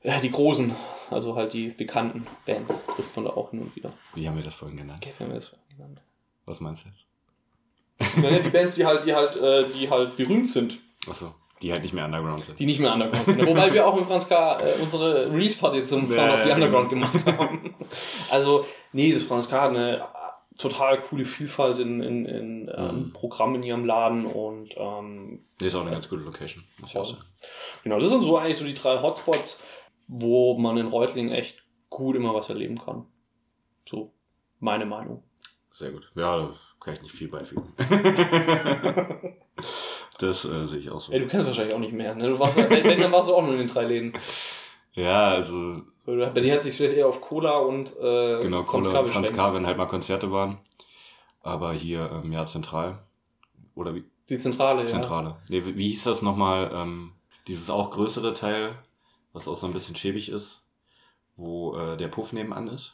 Ja, die großen, also halt die bekannten Bands trifft man da auch hin und wieder. Wie haben wir das vorhin genannt? Okay, wie haben wir das vorhin genannt? Was meinst du jetzt? Ja, die Bands, die halt, die halt, äh, die halt berühmt sind, Achso, die halt nicht mehr Underground sind. die nicht mehr Underground sind. Wobei wir auch mit Franz K. Äh, unsere Release-Party zum Sound of the. Underground gemacht haben. Also, nee, das Franz K. hat eine total coole Vielfalt in, in, in ähm, Mhm. Programmen in ihrem Laden und ähm, ist auch eine ganz gute Location, muss ich auch sagen. genau, das sind so eigentlich so die drei Hotspots, wo man in Reutlingen echt gut immer was erleben kann. So, meine Meinung. Sehr gut. Ja, da kann ich nicht viel beifügen. <laughs> das äh, sehe ich auch so. Ey, du kennst wahrscheinlich auch nicht mehr, ne? Du warst, wenn, dann warst du auch nur in den drei Läden. Ja, also Bei dir hat sich vielleicht eher auf Cola und äh, genau, Franz K. und Franz. K., wenn halt mal Konzerte waren. Aber hier, ähm, ja, zentral. Oder wie? Die Zentrale, ja. Zentrale. Nee, wie, wie hieß das nochmal? Ähm, dieses auch größere Teil, was auch so ein bisschen schäbig ist, wo äh, der Puff nebenan ist.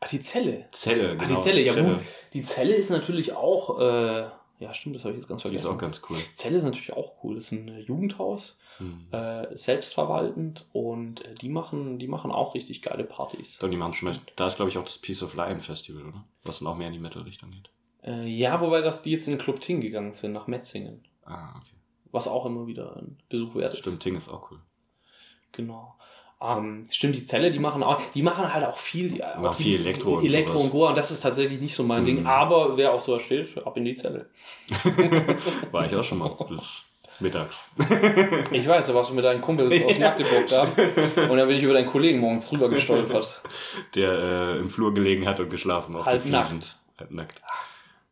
Ach, die Zelle. Zelle, Ach, genau. die Zelle, ja gut. Die Zelle ist natürlich auch, äh, ja stimmt, das habe ich jetzt ganz Die ist vergessen. auch ganz cool. Zelle ist natürlich auch cool. Das ist ein äh, Jugendhaus, Hm. äh, selbstverwaltend und äh, die machen, die machen auch richtig geile Partys. Doch, die machen schon mal, da ist glaube ich auch das Peace of Lion Festival, oder? Was dann auch mehr in die Metal-Richtung geht. Äh, ja, wobei das die jetzt in den Club Ting gegangen sind, nach Metzingen. Ah, okay. Was auch immer wieder ein Besuch wert ist. Stimmt, Ting ist auch cool. Genau. Ähm, stimmt, die Zelle, die machen auch, die machen halt auch viel, die, auch viel Elektro und Elektro sowas. und Goa und das ist tatsächlich nicht so mein Mhm. Ding. Aber wer auf sowas steht, ab in die Zelle. <laughs> War ich auch schon mal bis mittags. <laughs> Ich weiß, da warst du mit deinen Kumpels aus <laughs> Magdeburg da. Und dann bin ich über deinen Kollegen morgens drüber gestolpert. Der äh, im Flur gelegen hat und geschlafen auf Halb nackt. Halb nackt.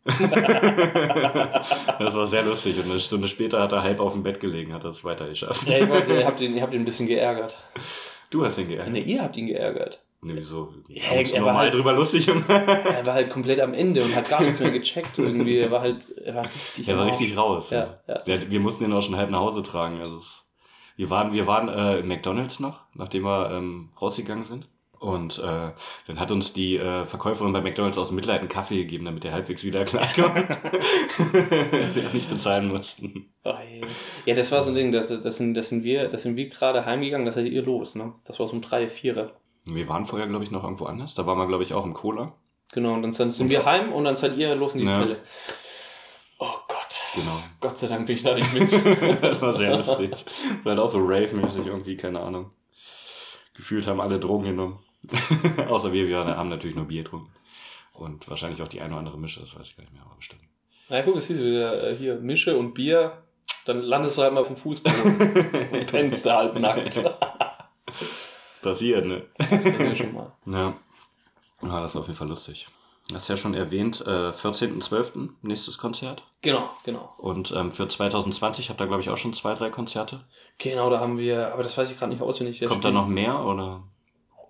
<laughs> das war sehr lustig und eine Stunde später hat er halb auf dem Bett gelegen, hat er es weitergeschafft. Ja, ich weiß, ihr habt ihn, ihr habt ihn ein bisschen geärgert. Du hast ihn geärgert. Ne, ihr habt ihn geärgert. Nee, wieso? Ja, Wir haben uns er war normal halt- drüber lustig gemacht. Er war halt komplett am Ende und hat gar nichts mehr gecheckt irgendwie. Er war halt, er war richtig. Er war richtig raus. Ja, ja. Der, wir mussten ihn auch schon halb nach Hause tragen. Also es, wir waren, wir waren äh, im McDonalds noch, nachdem wir ähm, rausgegangen sind. Und äh, dann hat uns die äh, Verkäuferin bei McDonalds aus Mitleid einen Kaffee gegeben, damit er halbwegs wieder klarkommt. <laughs> <laughs> wir nicht bezahlen mussten. Oh, ja, das war so ein Ding, das, das, sind, das sind wir, das sind wir gerade heimgegangen, das seid ihr los, ne? Das war so um drei, vier. Wir waren vorher, glaube ich, noch irgendwo anders. Da waren wir, glaube ich, auch im Cola. Genau, und dann sind sind wir heim und dann seid ihr los in die Ja. Zelle. Oh Gott. Genau. Gott sei Dank bin ich da nicht mit. <laughs> das war sehr lustig. Das war halt auch so Rave-mäßig irgendwie, keine Ahnung. Gefühlt haben alle Drogen genommen. <laughs> Außer wir, wir haben natürlich nur Bier getrunken. Und wahrscheinlich auch die eine oder andere Mische, das weiß ich gar nicht mehr, aber bestimmt. Na guck, es hieß wieder äh, hier Mische und Bier. Dann landest du halt mal auf dem Fußboden und <laughs> pennst da halb nackt. <laughs> Passiert, ne? Das wir schon mal. Ja. ja, das ist auf jeden Fall lustig. Du hast ja schon erwähnt, äh, 14.12. nächstes Konzert. Genau, genau. Und ähm, für 2020 habt ihr, glaube ich, auch schon zwei, drei Konzerte. Genau, da haben wir, aber das weiß ich gerade nicht auswendig. Kommt da noch mehr oder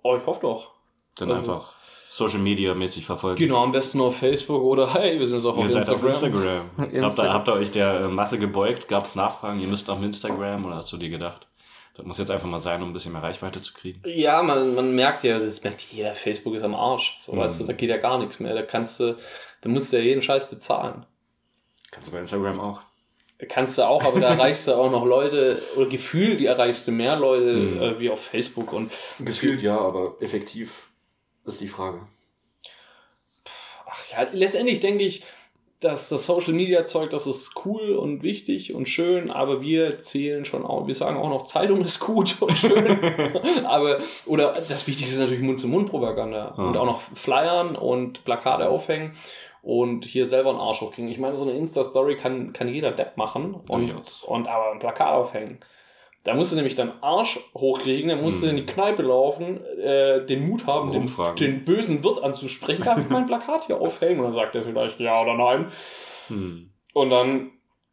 Oh, ich hoffe doch. dann Also- einfach Social Media mäßig verfolgen? Genau, am besten auf Facebook oder hey, wir sind jetzt auch auf Ihr seid auf Instagram. Instagram. <laughs> habt, ihr, Instagram. habt ihr euch der äh, Masse gebeugt? Gab es Nachfragen? Ihr müsst auf Instagram oder hast du dir gedacht? Das muss jetzt einfach mal sein, um ein bisschen mehr Reichweite zu kriegen. Ja, man, man merkt ja, das merkt jeder, Facebook ist am Arsch. So, Mhm. weißt du, da geht ja gar nichts mehr. Da kannst du, da musst du ja jeden Scheiß bezahlen. Kannst du bei Instagram auch? Kannst du auch, aber da <laughs> erreichst du auch noch Leute, oder gefühlt erreichst du mehr Leute Mhm. äh, wie auf Facebook. Und Gefühlt ja, aber effektiv ist die Frage. ach ja, letztendlich denke ich, dass das Social Media Zeug, das ist cool und wichtig und schön, aber wir zählen schon auch, wir sagen auch noch, Zeitung ist gut und schön. <laughs> aber, oder das Wichtigste ist natürlich Mund-zu-Mund-Propaganda Ja. und auch noch Flyern und Plakate aufhängen. Und hier selber einen Arsch hochkriegen. Ich meine, so eine Insta-Story kann, kann jeder Depp machen und, und aber ein Plakat aufhängen. Da musst du nämlich deinen Arsch hochkriegen, dann musst hm. du in die Kneipe laufen, äh, den Mut haben, den, den, bösen Wirt anzusprechen. Darf ich mein Plakat hier aufhängen? Und dann sagt er vielleicht ja oder nein. Hm. Und dann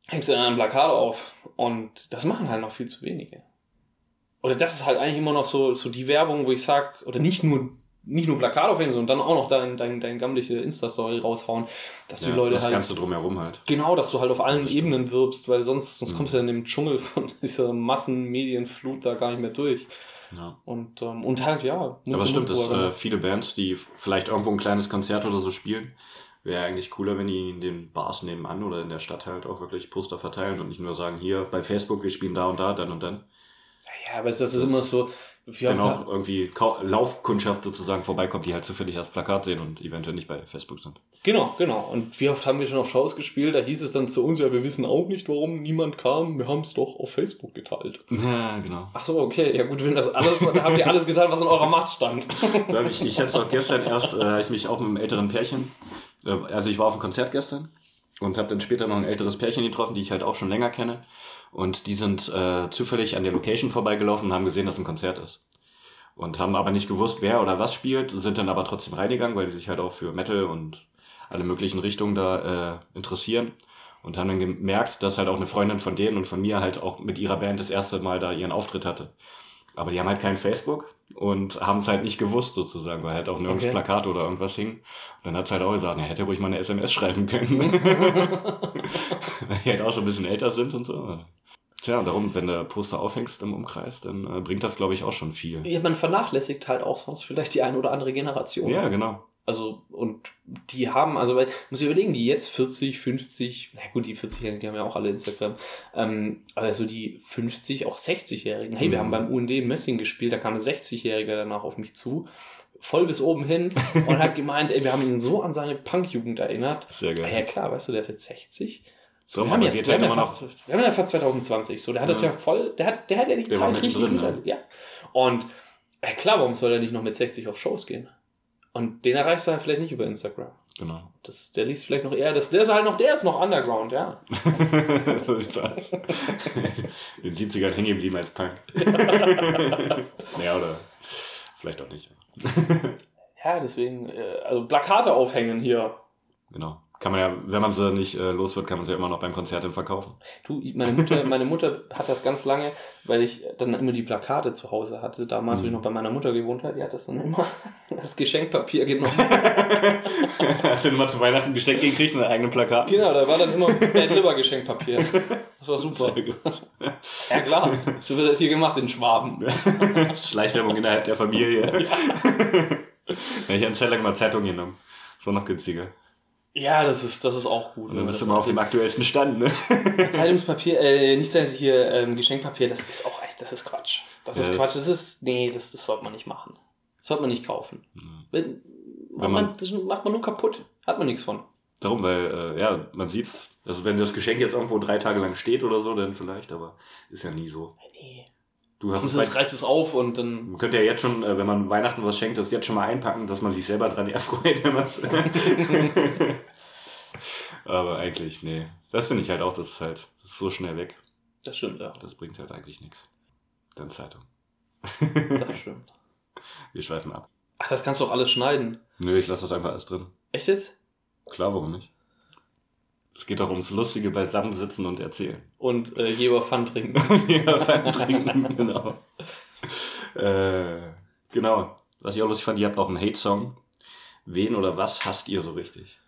hängst du dann ein Plakat auf. Und das machen halt noch viel zu wenige. Oder das ist halt eigentlich immer noch so, so die Werbung, wo ich sag, oder nicht nur nicht nur Plakat aufhängen, sondern dann auch noch dein, dein, dein gammelige Insta-Story raushauen, dass ja, die Leute das halt. Das Ganze drumherum halt. Genau, dass du halt auf allen Ebenen wirbst, weil sonst, sonst mhm. kommst du ja in dem Dschungel von <laughs> dieser Massenmedienflut da gar nicht mehr durch. Ja. Und, ähm, und halt, ja. Aber es stimmt, dass äh, viele Bands, die vielleicht irgendwo ein kleines Konzert oder so spielen, wäre eigentlich cooler, wenn die in den Bars nebenan oder in der Stadt halt auch wirklich Poster verteilen und nicht nur sagen, hier bei Facebook, wir spielen da und da, dann und dann. Ja, aber das ist immer so, wenn auch irgendwie Laufkundschaft sozusagen vorbeikommt, die halt zufällig das Plakat sehen und eventuell nicht bei Facebook sind. Genau, genau. Und wie oft haben wir schon auf Shows gespielt, da hieß es dann zu uns, ja, wir wissen auch nicht, warum niemand kam, wir haben es doch auf Facebook geteilt. <laughs> Ja, genau. Ach so, okay, ja gut, wenn das alles, da habt ihr alles getan, was in eurer Macht stand. ich, ich hatte es auch gestern erst, äh, ich mich auch mit einem älteren Pärchen, äh, also ich war auf einem Konzert gestern und habe dann später noch ein älteres Pärchen getroffen, die ich halt auch schon länger kenne. Und die sind äh, zufällig an der Location vorbeigelaufen und haben gesehen, dass ein Konzert ist. Und haben aber nicht gewusst, wer oder was spielt, sind dann aber trotzdem reingegangen, weil die sich halt auch für Metal und alle möglichen Richtungen da äh, interessieren. Und haben dann gemerkt, dass halt auch eine Freundin von denen und von mir halt auch mit ihrer Band das erste Mal da ihren Auftritt hatte. Aber die haben halt kein Facebook und haben es halt nicht gewusst sozusagen, weil halt auch nirgends okay. Plakat oder irgendwas hing. Und dann hat's halt auch gesagt, er hätte ruhig mal eine SMS schreiben können. <laughs> <laughs> weil die halt auch schon ein bisschen älter sind und so. Tja, darum, wenn du Poster aufhängst im Umkreis, dann äh, bringt das, glaube ich, auch schon viel. Ja, man vernachlässigt halt auch sonst vielleicht die eine oder andere Generation. Ja, genau. Also, und die haben, also, weil, muss ich überlegen, die jetzt 40, 50, na gut, die 40-Jährigen, die haben ja auch alle Instagram, ähm, aber so die 50, auch 60-Jährigen. Hey, mhm. wir haben beim UND Messing gespielt, da kam ein 60-Jähriger danach auf mich zu, voll bis oben hin <laughs> und hat gemeint, ey, wir haben ihn so an seine Punk-Jugend erinnert. Sehr geil. Ja, klar, weißt du, der ist jetzt 60 so, wir haben jetzt, wir haben, ja fast, wir haben ja fast 2020. So, der hat ja. das ja voll, der hat, der hat ja die der Zeit richtig drin, ne? ja. Und ja, klar, warum soll er nicht noch mit 60 auf Shows gehen? Und den erreichst du halt vielleicht nicht über Instagram. Genau. Das, der liest vielleicht noch eher, das, der ist halt noch, der ist noch Underground, ja. so sieht's aus. Den 70ern hängen geblieben als Punk. <laughs> naja, oder vielleicht auch nicht. ja, deswegen, äh, also Plakate aufhängen hier. Genau. Kann man ja, wenn man sie nicht äh, los wird, kann man sie ja immer noch beim Konzert verkaufen. Du, meine Mutter, meine Mutter hat das ganz lange, weil ich dann immer die Plakate zu Hause hatte. Damals, mhm. wo ich noch bei meiner Mutter gewohnt habe, die hat das dann immer <laughs> das Geschenkpapier genommen. <laughs> Hast du immer zu Weihnachten Geschenk gekriegt und ein eigenes Plakat? Genau, da war dann immer Bad Liver Geschenkpapier. Das war super. Ja klar, so wird das hier gemacht in Schwaben. <laughs> Schleichwerbung innerhalb der Familie. Ja. ich habe einen Zeit lang mal Zeitung genommen. Das war noch günstiger. Ja, das ist, das ist auch gut. Dann bist du mal auf dem aktuellsten Stand, ne? <laughs> Zeitungspapier, äh, nicht hier ähm, Geschenkpapier, das ist auch echt, das ist Quatsch. Das ist ja, Quatsch, das ist, nee, das, das sollte man nicht machen. Das sollte man nicht kaufen. Wenn, wenn man, das macht man nur kaputt, hat man nichts von. Darum, weil, äh, ja, man sieht's, also wenn das Geschenk jetzt irgendwo drei Tage lang steht oder so, dann vielleicht, aber ist ja nie so. Nee. Du hast es reißt es auf und dann. Man könnte ja jetzt schon, äh, wenn man Weihnachten was schenkt, das jetzt schon mal einpacken, dass man sich selber dran erfreut, <laughs> wenn man es. <laughs> Aber eigentlich, nee. Das finde ich halt auch, das ist halt das ist so schnell weg. Das stimmt, ja. Das bringt halt eigentlich nichts. Dann Zeitung. Das <laughs> stimmt. Wir schweifen ab. Ach, das kannst du auch alles schneiden. Nö, ich lasse das einfach alles drin. Echt jetzt? Klar, warum nicht? Es geht doch ums lustige Beisammensitzen und Erzählen. Und äh, Jeber Pfand trinken. <laughs> Jeber Pfand trinken, <laughs> genau. äh, genau. Was ich auch lustig fand, ihr habt noch einen Hate-Song. Wen oder was hasst ihr so richtig?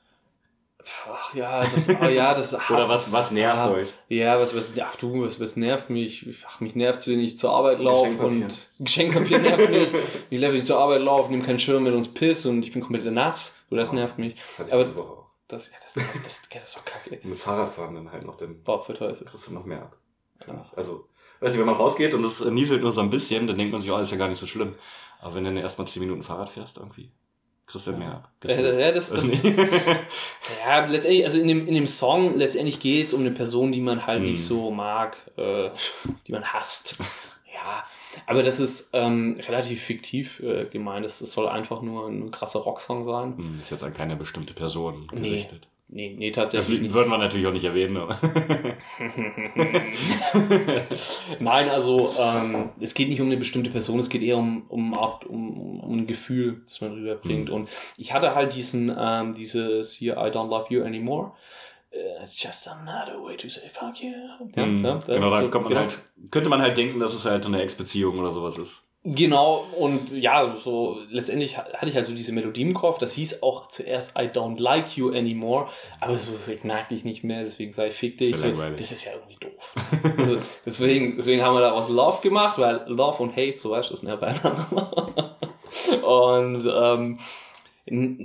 Ach ja, das, oh ja, das <laughs> Hass. Oder was, was nervt ah, euch? Ja, was, was, ach du, was, was nervt mich? Ach, mich nervt wenn ich zur Arbeit laufe und Geschenkpapier nervt <laughs> mich. Ich laufe, ich zur Arbeit laufe, nehme keinen Schirm mit uns Piss und ich bin komplett nass. So, das nervt mich. Aber, diese Woche auch. Das, ja, das, das, das, das ist doch kacke. mit Fahrradfahren dann halt noch, dann Boah, für Teufel. kriegst du noch mehr ab. Ja. Also, weißt du, wenn man rausgeht und es nieselt nur so ein bisschen, dann denkt man sich, oh, ist ja gar nicht so schlimm. Aber wenn du dann erstmal 10 Minuten Fahrrad fährst irgendwie, kriegst du mehr ab. Ja, das, das, <laughs> ja, letztendlich, also in dem, in dem Song, letztendlich geht es um eine Person, die man halt hm. nicht so mag, äh, die man hasst. Ja, Aber das ist ähm, relativ fiktiv äh, gemeint. Es soll einfach nur ein krasser Rocksong sein. Hm, ist jetzt an keine bestimmte Person gerichtet. Nee, nee, nee tatsächlich. Das würden wir natürlich auch nicht erwähnen. <laughs> Nein, also ähm, es geht nicht um eine bestimmte Person, es geht eher um, um, Art, um, um ein Gefühl, das man rüberbringt. Mhm. Und ich hatte halt diesen, ähm, dieses hier, I don't love you anymore. Uh, it's just another way to say fuck you. Ja, mhm. ja, genau, da so, kommt man genau. halt, könnte man halt denken, dass es halt eine Ex-Beziehung oder sowas ist. Genau, und ja, so letztendlich hatte ich also diese Melodie im Kopf. Das hieß auch zuerst I don't like you anymore, aber so, so ich mag dich nicht mehr, deswegen sage ich fick dich. So, das ist ja irgendwie doof. also, <laughs> deswegen, deswegen haben wir daraus Love gemacht, weil Love und Hate, so weißt du, das sind ja beieinander. <laughs> und ähm,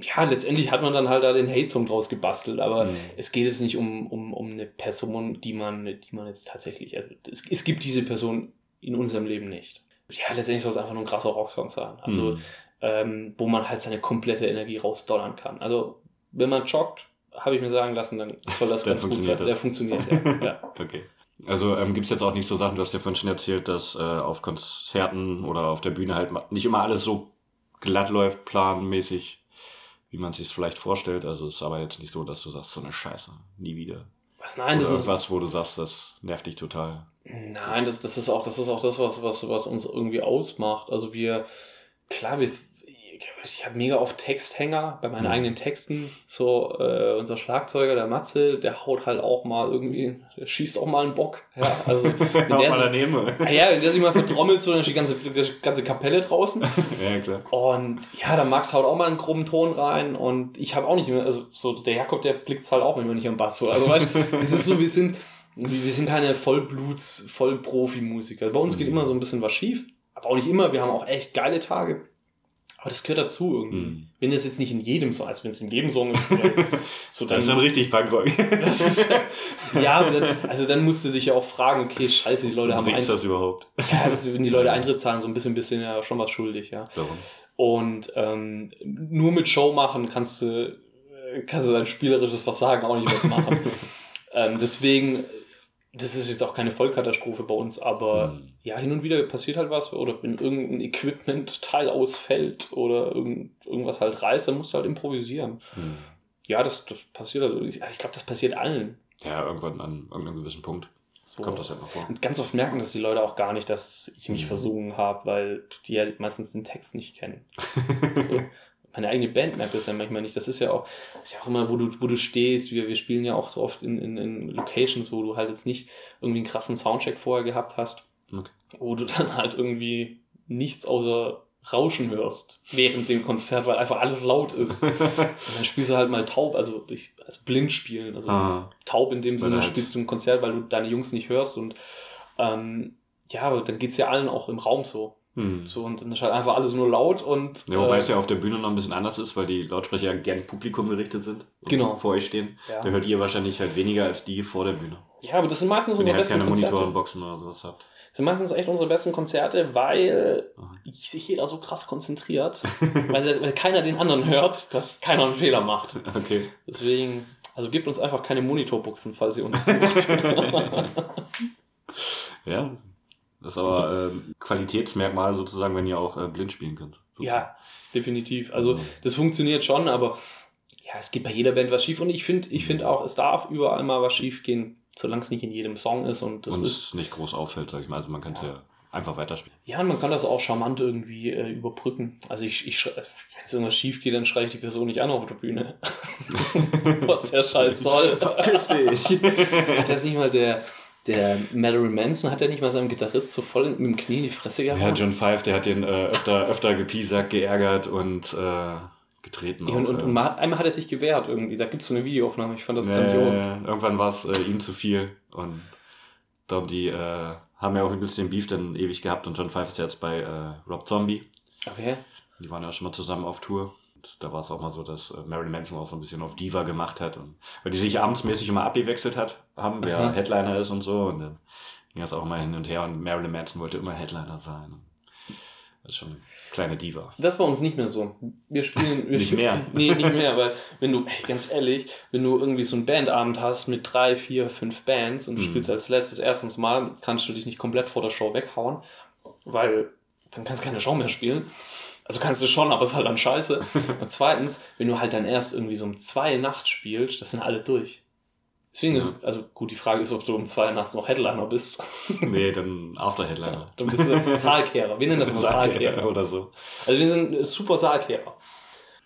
ja, letztendlich hat man dann halt da den Hate-Song draus gebastelt, aber mhm. es geht jetzt nicht um, um, um eine Person, die man, die man jetzt tatsächlich, also es, es gibt diese Person in unserem Leben nicht ja, letztendlich soll es einfach nur ein krasser Rocksong sein. Also, mhm. ähm, wo man halt seine komplette Energie rausdollern kann. Also, wenn man joggt, habe ich mir sagen lassen, dann soll das <laughs> ganz gut sein. Der funktioniert, <laughs> ja. ja. okay. Also ähm, gibt es jetzt auch nicht so Sachen, du hast ja vorhin schon erzählt, dass äh, auf Konzerten oder auf der Bühne halt nicht immer alles so glatt läuft, planmäßig, wie man sich vielleicht vorstellt. Also ist aber jetzt nicht so, dass du sagst, so eine Scheiße, nie wieder. Was nein, Oder das ist was, wo du sagst, das nervt dich total. Nein, das, das ist auch, das ist auch das, was, was, was uns irgendwie ausmacht. Also wir, klar, wir, ich habe mega oft Texthänger bei meinen mhm. eigenen Texten. So, äh, unser Schlagzeuger, der Matze, der haut halt auch mal irgendwie, der schießt auch mal einen Bock. Ja, also, <laughs> wenn der, mal daneben. Ja, wenn der sich mal vertrommelt, so, dann ist die ganze, die ganze Kapelle draußen. <laughs> ja, klar. Und ja, der Max haut auch mal einen krummen Ton rein und ich habe auch nicht mehr, also so, der Jakob, der blickt halt auch immer nicht am Bass. So. Also, weißt du, das ist so, wir sind, wir sind keine Vollbluts, Vollprofi-Musiker. Bei uns geht mhm. immer so ein bisschen was schief. Aber auch nicht immer. Wir haben auch echt geile Tage. Aber das gehört dazu irgendwie. Mhm. Wenn das jetzt nicht in jedem Song, als wenn es in jedem Song ist. <laughs> so dann, das ist dann richtig Punkrock. <laughs> ja, dann, also dann musst du dich ja auch fragen, okay, scheiße, die Leute haben Bringst das überhaupt? <laughs> Ja, das, wenn die Leute Eintritt zahlen, so ein bisschen, bisschen ja schon was schuldig, ja. Darum. Und ähm, nur mit Show machen kannst du, kannst du dein spielerisches Versagen auch nicht mehr machen. ähm, deswegen das ist jetzt auch keine Vollkatastrophe bei uns, aber hm. ja, hin und wieder passiert halt was oder wenn irgendein Equipment-Teil ausfällt oder irgend, irgendwas halt reißt, dann musst du halt improvisieren. Hm. Ja, das, das passiert halt, ich, ich glaube, das passiert allen. Ja, irgendwann an irgendeinem gewissen Punkt so. kommt das halt noch vor. Und ganz oft merken das die Leute auch gar nicht, dass ich mich hm. versungen habe, weil die ja meistens den Text nicht kennen. <laughs> meine eigene Band merkt das ja manchmal nicht. Das ist ja auch, ist ja auch immer, wo du, wo du stehst. Wir, wir spielen ja auch so oft in, in, in Locations, wo du halt jetzt nicht irgendwie einen krassen Soundcheck vorher gehabt hast. Okay. Wo du dann halt irgendwie nichts außer Rauschen hörst während dem Konzert, weil einfach alles laut ist. <laughs> und dann spielst du halt mal taub, also, ich, also blind spielen. Also ah. taub in dem Sinne spielst du ein Konzert, weil du deine Jungs nicht hörst und ähm, ja, aber dann geht's ja allen auch im Raum so. Hm. So, und dann ist halt einfach alles nur laut und. Ja, wobei äh, es ja auf der Bühne noch ein bisschen anders ist, weil die Lautsprecher ja gern Publikum gerichtet sind. Genau. Vor euch stehen. Ja. Da hört ihr wahrscheinlich halt weniger als die vor der Bühne. Ja, aber das sind meistens unsere halt besten keine Konzerte. Monitoren, Boxen oder sowas habt. Das sind meistens echt unsere besten Konzerte, weil sich jeder so krass konzentriert, <laughs> weil, weil keiner den anderen hört, dass keiner einen Fehler macht. Okay. Deswegen, also gebt uns einfach keine Monitorbuchsen, falls ihr uns bucht. <laughs> ja, das ist aber äh, Qualitätsmerkmal sozusagen, wenn ihr auch äh, blind spielen könnt. Sozusagen. Ja, definitiv. Also das funktioniert schon, aber ja, es geht bei jeder Band was schief und ich finde ich finde auch, es darf überall mal was schief gehen, solange es nicht in jedem Song ist und das und ist nicht groß auffällt, sag ich mal. Also man kann es ja. ja. einfach weiterspielen. Ja, und man kann das auch charmant irgendwie äh, überbrücken. Also ich, ich wenn es irgendwas schief geht, dann schreie ich die Person nicht an auf der Bühne. <laughs> was der Scheiß soll. Verpiss dich. <laughs> Hat das nicht mal der der Mallory Manson hat ja nicht mal seinem Gitarrist so voll mit dem Knie in die Fresse gehauen. Ja, John Five, der hat ihn äh, öfter, öfter gepiesackt, geärgert und äh, getreten. Ja, und, auch, und, und einmal hat er sich gewehrt irgendwie. Da gibt es so eine Videoaufnahme, ich fand das ja, grandios. Ja, irgendwann war es äh, ihm zu viel und darum die äh, haben ja auch übelst den Beef dann ewig gehabt und John Five ist jetzt bei äh, Rob Zombie. Okay. Die waren ja schon mal zusammen auf Tour da war es auch mal so, dass äh, Marilyn Manson auch so ein bisschen auf Diva gemacht hat. Und, weil die sich abendsmäßig immer abgewechselt hat, haben, wer Aha. Headliner ist und so. Und dann ging das auch immer hin und her und Marilyn Manson wollte immer Headliner sein. Das ist schon eine kleine Diva. Das war uns nicht mehr so. Wir spielen. Wir <laughs> nicht spielen, mehr. Nee, nicht mehr, weil wenn du, ey, ganz ehrlich, wenn du irgendwie so einen Bandabend hast mit drei, vier, fünf Bands und du mhm. spielst als letztes erstens Mal, kannst du dich nicht komplett vor der Show weghauen. weil dann kannst du keine Show mehr spielen. Also kannst du schon, aber es ist halt dann scheiße. Und zweitens, wenn du halt dann erst irgendwie so um zwei Nacht spielst, das sind alle durch. Deswegen ja. ist, also gut, die Frage ist, ob du um zwei nachts noch Headliner bist. Nee, dann After-Headliner. dann bist du Saalkehrer. Wir nennen das mal Saalkehrer. Oder so. Also wir sind super Saalkehrer.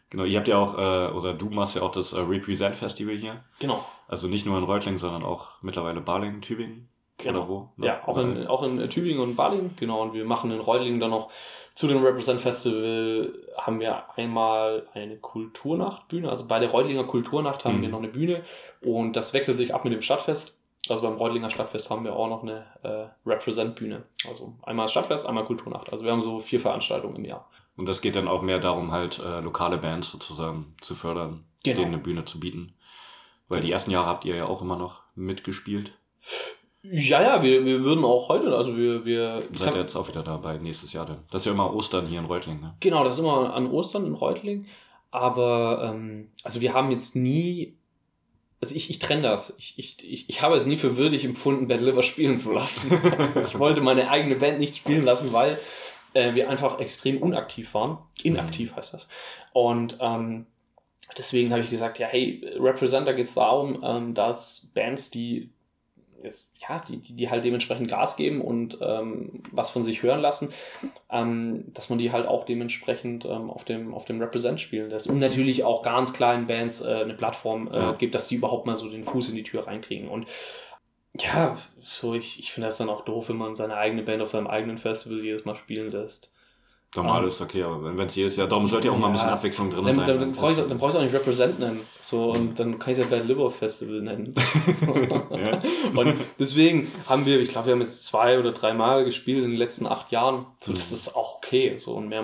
Genau, ihr habt ja auch, äh, oder du machst ja auch das äh, Represent Festival hier. Genau. Also nicht nur in Reutling, sondern auch mittlerweile Balingen, Tübingen. Genau. Oder wo? Ne? Ja, auch in, auch in Tübingen und Balingen, genau. Und wir machen in Reutlingen dann noch zu dem Represent Festival haben wir einmal eine Kulturnachtbühne. Also bei der Reutlinger Kulturnacht haben mhm. wir noch eine Bühne und das wechselt sich ab mit dem Stadtfest. Also beim Reutlinger Stadtfest haben wir auch noch eine äh, Represent-Bühne. Also einmal Stadtfest, einmal Kulturnacht. Also wir haben so vier Veranstaltungen im Jahr. Und das geht dann auch mehr darum, halt äh, lokale Bands sozusagen zu fördern, genau. denen eine Bühne zu bieten. Weil die ersten Jahre habt ihr ja auch immer noch mitgespielt. Ja, ja, wir, wir würden auch heute, also wir, wir. Seid ihr jetzt auch wieder dabei, nächstes Jahr dann. Das ist ja immer Ostern hier in Reutling, ne? Genau, das ist immer an Ostern in Reutling. Aber, ähm, also wir haben jetzt nie, also ich, ich trenne das. Ich, ich, ich, ich habe es nie für würdig empfunden, Bad Liver spielen zu lassen. <laughs> ich wollte meine eigene Band nicht spielen lassen, weil äh, wir einfach extrem unaktiv waren. Inaktiv mhm. heißt das. Und, ähm, deswegen habe ich gesagt, ja, hey, Representer geht es darum, ähm, dass Bands, die ist, ja, die, die, die halt dementsprechend Gas geben und ähm, was von sich hören lassen, ähm, dass man die halt auch dementsprechend ähm, auf dem, auf dem Represent spielen lässt. Und natürlich auch ganz kleinen Bands äh, eine Plattform äh, ja. gibt, dass die überhaupt mal so den Fuß in die Tür reinkriegen. Und ja, so ich, ich finde das dann auch doof, wenn man seine eigene Band auf seinem eigenen Festival jedes Mal spielen lässt. Normal ist okay, aber wenn es jedes Jahr, darum sollte ja auch mal ein bisschen Abwechslung drin dann, sein. Dann, dann brauchst du auch nicht Represent nennen. So, und dann kann ich es ja Bad Liver Festival nennen. <laughs> ja. <laughs> Und deswegen haben wir, ich glaube, wir haben jetzt zwei oder drei Mal gespielt in den letzten acht Jahren. So, das mhm. ist auch okay. So, und mehr,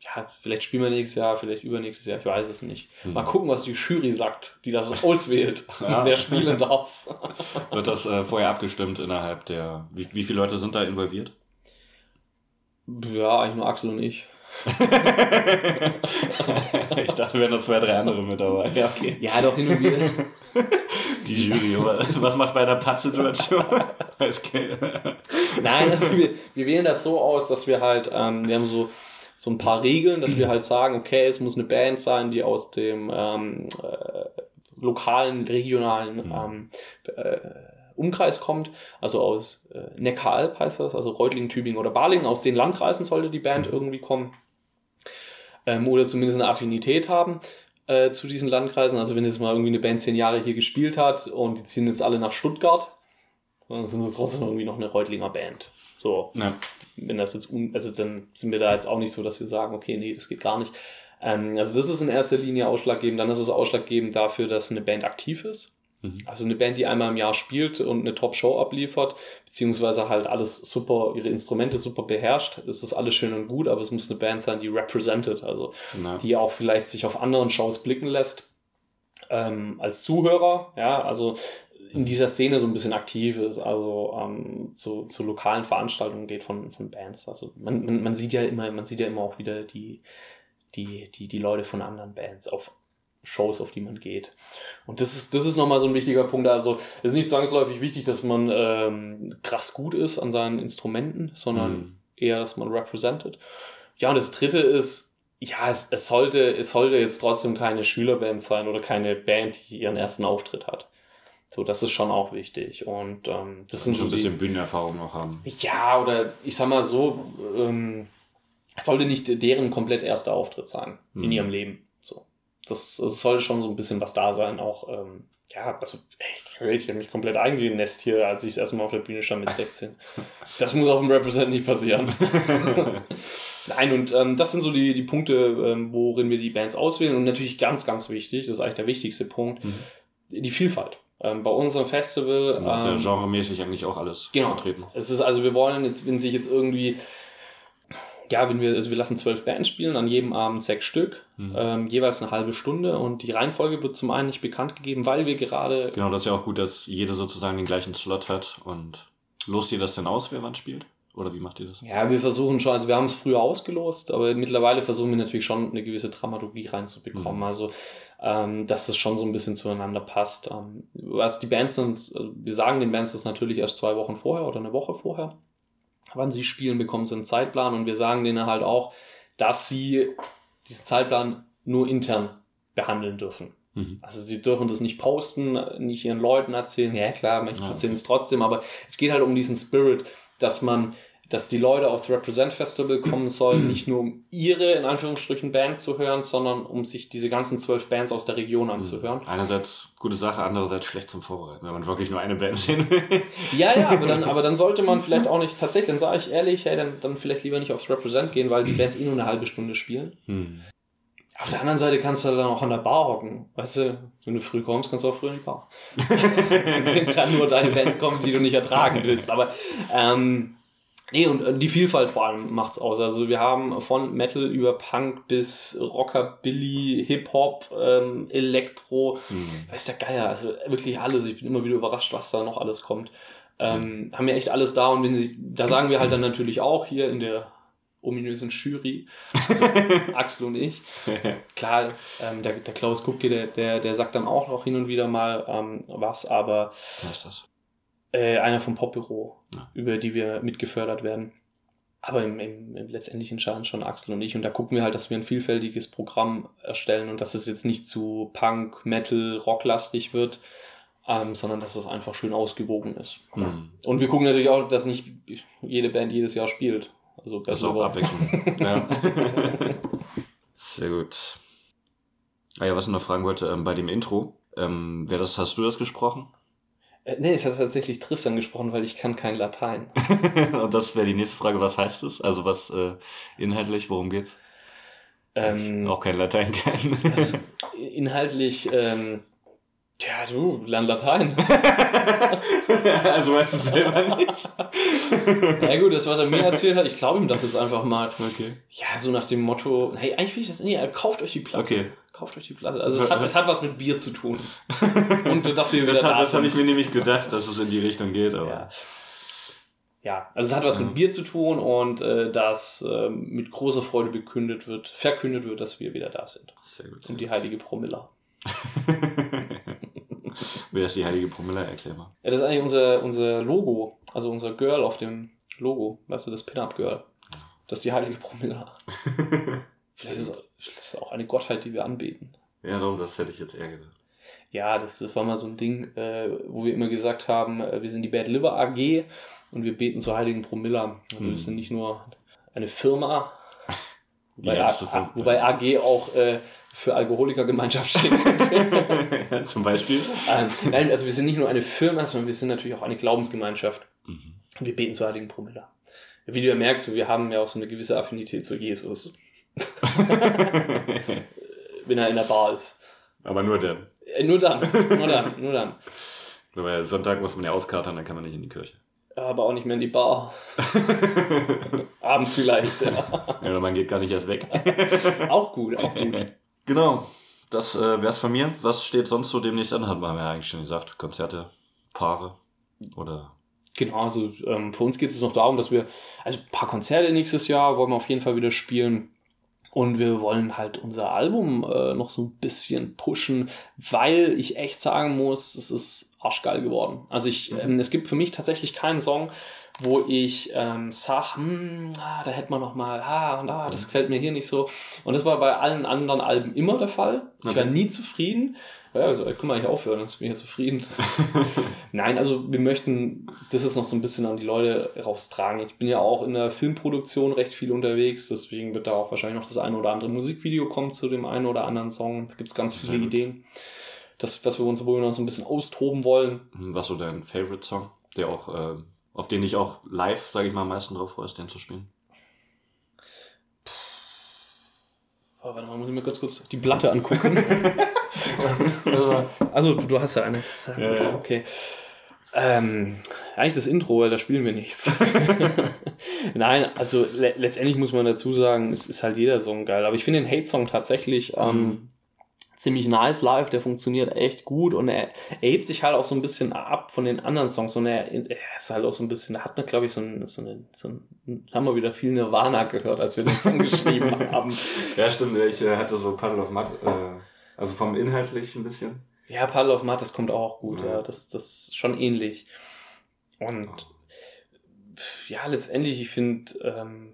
ja, vielleicht spielen wir nächstes Jahr, vielleicht übernächstes Jahr, ich weiß es nicht. Mhm. Mal gucken, was die Jury sagt, die das <laughs> auswählt, ja. wer spielen darf. Wird das äh, vorher abgestimmt innerhalb der, wie, wie viele Leute sind da involviert? Ja, eigentlich nur Axel und ich. <laughs> ich dachte, wir wären noch zwei, drei andere mit dabei. Ja, okay. Ja, doch hin und wieder. <laughs> Die Jury, was macht bei einer Pattsituation? <laughs> Nein, also wir, wir wählen das so aus, dass wir halt, ähm, wir haben so, so ein paar Regeln, dass wir halt sagen, okay, es muss eine Band sein, die aus dem ähm, äh, lokalen, regionalen mhm. ähm, äh, Umkreis kommt, also aus äh, Neckaralb heißt das, also Reutlingen, Tübingen oder Balingen, aus den Landkreisen sollte die Band mhm. irgendwie kommen. Ähm, oder zumindest eine Affinität haben äh, zu diesen Landkreisen. Also wenn jetzt mal irgendwie eine Band zehn Jahre hier gespielt hat und die ziehen jetzt alle nach Stuttgart, dann sind es trotzdem irgendwie noch eine Reutlinger Band. So. Ja. Wenn das jetzt, un also dann sind wir da jetzt auch nicht so, dass wir sagen, okay, nee, das geht gar nicht. Ähm, also das ist in erster Linie ausschlaggebend. Dann ist es ausschlaggebend dafür, dass eine Band aktiv ist. Mhm. Also eine Band, die einmal im Jahr spielt und eine Top-Show abliefert, beziehungsweise halt alles super, ihre Instrumente super beherrscht. Es ist alles schön und gut, aber es muss eine Band sein, die represented, also Na. die auch vielleicht sich auf anderen Shows blicken lässt. Ähm, als Zuhörer, ja, also in dieser Szene so ein bisschen aktiv ist, also ähm, zu, zu lokalen Veranstaltungen geht von, von Bands. Also man, man, man sieht ja immer, man sieht ja immer auch wieder die, die, die, die Leute von anderen Bands auf Shows, auf die man geht. Und das ist, das ist nochmal so ein wichtiger Punkt. Also es ist nicht zwangsläufig wichtig, dass man ähm, krass gut ist an seinen Instrumenten, sondern mhm. eher, dass man represented. Ja, und das dritte ist, ja, es, es, sollte, es sollte jetzt trotzdem keine Schülerband sein oder keine Band, die ihren ersten Auftritt hat. So, das ist schon auch wichtig. Und ähm, das sind so ein bisschen die, Bühnenerfahrung noch haben. Ja, oder ich sag mal so, ähm, es sollte nicht deren komplett erster Auftritt sein mhm. in ihrem Leben das, das soll schon so ein bisschen was da sein, auch, ähm, ja, also echt, ich habe mich komplett eingenässt hier, als ich das erste Mal auf der Bühne stand mit 16. <laughs> Das muss auf dem Represent nicht passieren. <laughs> Nein, und ähm, das sind so die, die Punkte, ähm, worin wir die Bands auswählen. Und natürlich ganz, ganz wichtig, das ist eigentlich der wichtigste Punkt, mhm. die Vielfalt. Ähm, bei unserem Festival. Ähm, ja genremäßig eigentlich auch alles genau. vertreten. Es ist also, wir wollen jetzt, wenn sich jetzt irgendwie ja, wenn wir, also wir lassen zwölf Bands spielen, an jedem Abend sechs Stück, mhm. ähm, jeweils eine halbe Stunde und die Reihenfolge wird zum einen nicht bekannt gegeben, weil wir gerade. Genau, das ist ja auch gut, dass jeder sozusagen den gleichen Slot hat und lost ihr das denn aus, wer wann spielt? Oder wie macht ihr das? Ja, wir versuchen schon, also wir haben es früher ausgelost, aber mittlerweile versuchen wir natürlich schon eine gewisse Dramaturgie reinzubekommen. Mhm. Also, ähm, dass das schon so ein bisschen zueinander passt. Ähm, was die Bands sind, also wir sagen den Bands das natürlich erst zwei Wochen vorher oder eine Woche vorher wann sie spielen, bekommen sie einen Zeitplan und wir sagen denen halt auch, dass sie diesen Zeitplan nur intern behandeln dürfen. Mhm. Also sie dürfen das nicht posten, nicht ihren Leuten erzählen. Ja klar, manche erzählen es trotzdem, aber es geht halt um diesen Spirit, dass man dass die Leute aufs Represent Festival kommen sollen, nicht nur um ihre, in Anführungsstrichen, Band zu hören, sondern um sich diese ganzen zwölf Bands aus der Region mhm. anzuhören. Einerseits gute Sache, andererseits schlecht zum Vorbereiten, wenn man wirklich nur eine Band sehen will. ja, ja, aber dann, <laughs> aber dann sollte man vielleicht auch nicht, tatsächlich, dann sage ich ehrlich, hey, dann, dann vielleicht lieber nicht aufs Represent gehen, weil die Bands eh nur eine halbe Stunde spielen. Hm. Auf der anderen Seite kannst du dann auch an der Bar hocken. Weißt du, wenn du früh kommst, kannst du auch früh in die Bar. <laughs> wenn dann nur deine Bands kommen, die du nicht ertragen willst. Aber ähm, Nee, und äh, die Vielfalt vor allem macht's aus. Also wir haben von Metal über Punk bis Rockabilly, Hip-Hop, ähm, Elektro, mhm. weiß der Geier, also wirklich alles. Ich bin immer wieder überrascht, was da noch alles kommt. Ähm. Haben wir echt alles da und wenn sie, da sagen wir halt dann natürlich auch hier in der ominösen Jury, also <laughs> Axel und ich. <laughs> Klar, ähm, der, der Klaus Kupke, der, der, der sagt dann auch noch hin und wieder mal ähm, was, aber was ist das? Äh, einer vom Popbüro, ja. über die wir mitgefördert werden. Aber im, im, im letztendlich entscheiden schon Axel und ich. Und da gucken wir halt, dass wir ein vielfältiges Programm erstellen und dass es jetzt nicht zu Punk, Metal, Rocklastig wird, ähm, sondern dass es einfach schön ausgewogen ist. Mhm. Und wir gucken natürlich auch, dass nicht jede Band jedes Jahr spielt. Also das ist auch Abwechslung. <laughs> ja. Sehr gut. Ah ja, was ich noch fragen wollte, ähm, bei dem Intro, ähm, wer das, hast du das gesprochen? Äh, nee, ich habe tatsächlich Tristan gesprochen, weil ich kann kein Latein. <laughs> Und das wäre die nächste Frage, was heißt es? Also was äh, inhaltlich, worum geht's? Ähm, auch kein Latein kennen. also, <laughs> inhaltlich, ähm, ja, du, lern Latein. <laughs> also weißt du selber nicht. ja gut, das, was er mir erzählt hat, ich glaube ihm das jetzt einfach mal. Okay. Ja, so nach dem Motto, hey, eigentlich will ich das, nee, kauft euch die Platte. Okay kauft euch die Platte. Also es hat, <laughs> es hat was mit Bier zu tun. Und dass wir <laughs> wieder das, da Das habe ich mir nämlich gedacht, dass es in die Richtung geht. Aber. Ja. ja also es hat was mit Bier zu tun und äh, dass äh, mit großer Freude bekündet wird, verkündet wird, dass wir wieder da sind. Sehr gut. Und die gut. heilige Promilla. <laughs> Wer ist die heilige Promilla? Erklär mal. Ja, das ist eigentlich unser, unser Logo, also unser Girl auf dem Logo, weißt du, das Pin-Up-Girl. Das ist die heilige Promilla. Vielleicht ist es das ist auch eine Gottheit, die wir anbeten. Ja, darum, das hätte ich jetzt eher gedacht. Ja, das, das war mal so ein Ding, äh, wo wir immer gesagt haben, äh, wir sind die Bad Liver AG und wir beten zur heiligen Promilla. Also hm. wir sind nicht nur eine Firma, <laughs> wobei, A, wobei AG auch äh, für Alkoholikergemeinschaft steht. <laughs> Zum Beispiel? Ähm, nein, also wir sind nicht nur eine Firma, sondern wir sind natürlich auch eine Glaubensgemeinschaft. Mhm. Und wir beten zur heiligen Promilla. Wie du ja merkst, wir haben ja auch so eine gewisse Affinität zu Jesus. <laughs> Wenn er in der Bar ist. Aber nur dann. Äh, nur dann. Nur dann. Nur dann. Weil Sonntag muss man ja auskatern, dann kann man nicht in die Kirche. Aber auch nicht mehr in die Bar. <laughs> Abends vielleicht. Ja. ja, man geht gar nicht erst weg. <laughs> auch gut, auch gut. Genau. Das äh, wär's von mir. Was steht sonst so demnächst an? Haben wir ja eigentlich schon gesagt. Konzerte, Paare oder Genau, also ähm, für uns geht es noch darum, dass wir, also ein paar Konzerte nächstes Jahr wollen wir auf jeden Fall wieder spielen. Und wir wollen halt unser Album äh, noch so ein bisschen pushen, weil ich echt sagen muss, es ist arschgeil geworden. Also ich, mhm. ähm, es gibt für mich tatsächlich keinen Song, wo ich ähm, sag, hm, ah, da hätte man noch mal, ah, und ah, das mhm. gefällt mir hier nicht so. Und das war bei allen anderen Alben immer der Fall. Ich war nie zufrieden. Ja, also, können wir eigentlich aufhören, jetzt bin ich ja zufrieden. <laughs> Nein, also wir möchten das ist noch so ein bisschen an die Leute raustragen. Ich bin ja auch in der Filmproduktion recht viel unterwegs, deswegen wird da auch wahrscheinlich noch das eine oder andere Musikvideo kommen zu dem einen oder anderen Song. Da gibt es ganz viele Ideen. Das, was wir uns wohl noch so ein bisschen austoben wollen. Hm, was so dein Favorite Song, der auch, äh, auf den ich auch live, sage ich mal, am meisten drauf freue, ist den zu spielen? Oh, warte mal, muss ich mir ganz kurz die Platte angucken. <laughs> <laughs> also, du hast ja eine. Ja, ja. Okay. Ähm, eigentlich das Intro, weil da spielen wir nichts. <laughs> Nein, also le letztendlich muss man dazu sagen, es ist halt jeder Song geil. Aber ich finde den Hate-Song tatsächlich ähm, mhm ziemlich nice live, der funktioniert echt gut und er, er hebt sich halt auch so ein bisschen ab von den anderen Songs und er, er ist halt auch so ein bisschen, da hat man glaube ich so ein, so, eine, so ein, haben wir wieder viel Nirvana gehört, als wir den Song geschrieben <laughs> haben. Ja, stimmt, ich äh, hatte so Puddle of Mud, äh, also vom inhaltlich ein bisschen. Ja, Puddle of Mud, das kommt auch gut, ja, ja das, das ist schon ähnlich. Und ja, letztendlich, ich finde, ähm,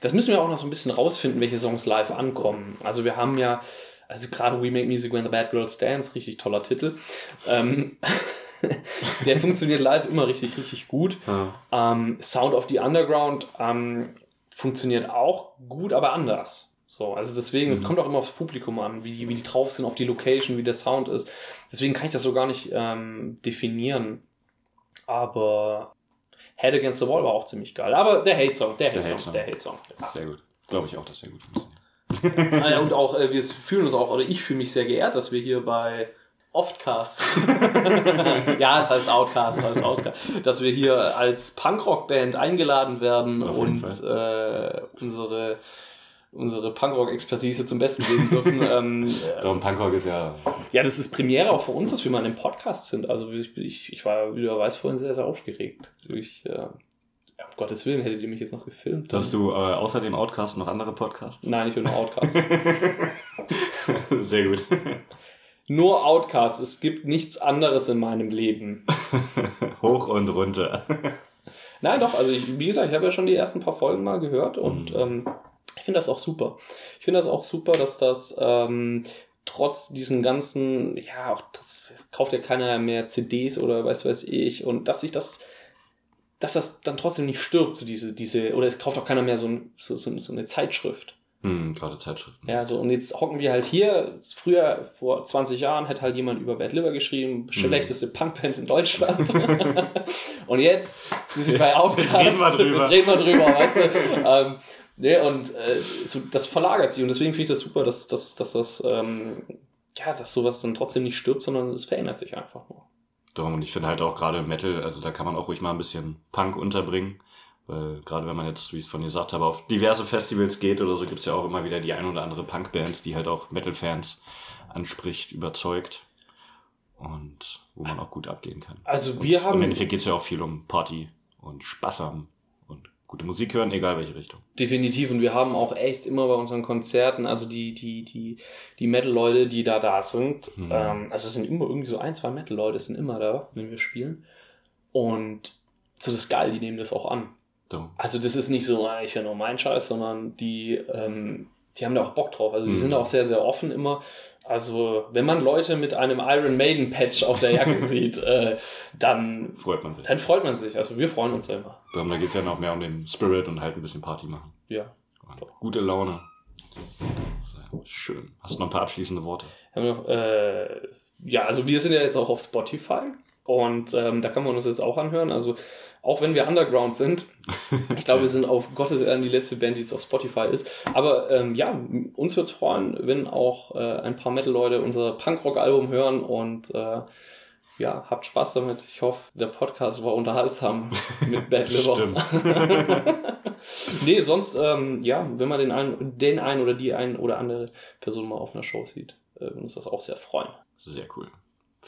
das müssen wir auch noch so ein bisschen rausfinden, welche Songs live ankommen. Also wir haben ja, also gerade We Make Music When the Bad Girls Dance, richtig toller Titel. Ähm, <laughs> der funktioniert live immer richtig, richtig gut. Ja. Ähm, Sound of the Underground ähm, funktioniert auch gut, aber anders. So, also deswegen, es mhm. kommt auch immer aufs Publikum an, wie die, wie die drauf sind, auf die Location, wie der Sound ist. Deswegen kann ich das so gar nicht ähm, definieren. Aber Head Against the Wall war auch ziemlich geil. Aber der Hate-Song, der Hate-Song, der Hate-Song. Ja. Sehr gut. Glaube ich auch, dass der gut funktioniert. <laughs> naja, und auch, äh, wir fühlen uns auch, oder ich fühle mich sehr geehrt, dass wir hier bei Oftcast. <laughs> ja, es heißt Outcast, es heißt Outcast. Dass wir hier als Punkrock-Band eingeladen werden und äh, unsere unsere Punkrock-Expertise zum Besten geben dürfen. <laughs> ähm, Darum Punkrock ist ja. Ja, das ist Premiere auch für uns, dass wir mal in einem Podcast sind. Also ich, ich, ich war, wie du weißt, vorhin sehr, sehr aufgeregt. Ich, äh, um Gottes Willen, hättet ihr mich jetzt noch gefilmt. Hast du äh, außer dem Outcast noch andere Podcasts? Nein, ich will nur Outcast. <laughs> sehr gut. Nur Outcast. Es gibt nichts anderes in meinem Leben. <laughs> Hoch und runter. Nein, doch. Also ich, wie gesagt, ich habe ja schon die ersten paar Folgen mal gehört und mhm. ähm, ich finde das auch super. Ich finde das auch super, dass das ähm, trotz diesen ganzen, ja, auch das, kauft ja keiner mehr CDs oder weiß weiß ich und dass sich das dass das dann trotzdem nicht stirbt, so diese, diese, oder es kauft auch keiner mehr so, ein, so, so, so eine Zeitschrift. Hm, gerade Zeitschriften. Ja, so, und jetzt hocken wir halt hier. Früher, vor 20 Jahren, hätte halt jemand über Bad Liver geschrieben, hm. schlechteste hm. Punkband in Deutschland. <laughs> und jetzt sind sie bei Outcast. Jetzt reden wir drüber. Jetzt reden wir drüber, weißt du. <laughs> ähm, nee, und äh, so, das verlagert sich. Und deswegen finde ich das super, dass, dass, dass das, ähm, ja, dass sowas dann trotzdem nicht stirbt, sondern es verändert sich einfach nur. Darum, und ich finde halt auch gerade Metal, also da kann man auch ruhig mal ein bisschen Punk unterbringen. Weil gerade wenn man jetzt, wie ich es von dir gesagt habe, auf diverse Festivals geht oder so, gibt es ja auch immer wieder die ein oder andere Punkband, die halt auch Metal-Fans anspricht, überzeugt und wo man auch gut abgehen kann. Also wir und haben. Im Endeffekt geht es ja auch viel um Party und Spaß haben gute Musik hören, egal welche Richtung. Definitiv und wir haben auch echt immer bei unseren Konzerten, also die, die, die, die Metal-Leute, die da da sind, mhm. ähm, also es sind immer irgendwie so ein, zwei Metal-Leute sind immer da, wenn wir spielen und so das ist geil, die nehmen das auch an. So. Also das ist nicht so, ah, ich höre nur meinen Scheiß, sondern die, ähm, die haben da auch Bock drauf. Also die mhm. sind auch sehr, sehr offen immer. Also wenn man Leute mit einem Iron Maiden Patch auf der Jacke <laughs> sieht, äh, dann freut man sich. Dann freut man sich. Also wir freuen uns ja immer. Darum, da geht es ja noch mehr um den Spirit und halt ein bisschen Party machen. Ja. Gute Laune. Sehr schön. Hast du noch ein paar abschließende Worte? Noch, äh, ja, also wir sind ja jetzt auch auf Spotify und ähm, da kann man uns jetzt auch anhören. Also auch wenn wir Underground sind. Ich glaube, wir sind auf Gottes Ehren die letzte Band, die jetzt auf Spotify ist. Aber ähm, ja, uns würde es freuen, wenn auch äh, ein paar Metal-Leute unser Punkrock-Album hören und äh, ja, habt Spaß damit. Ich hoffe, der Podcast war unterhaltsam <laughs> mit Bad Liver. Stimmt. <laughs> nee, sonst, ähm, ja, wenn man den einen, den einen oder die ein oder andere Person mal auf einer Show sieht, äh, würde uns das auch sehr freuen. Sehr cool.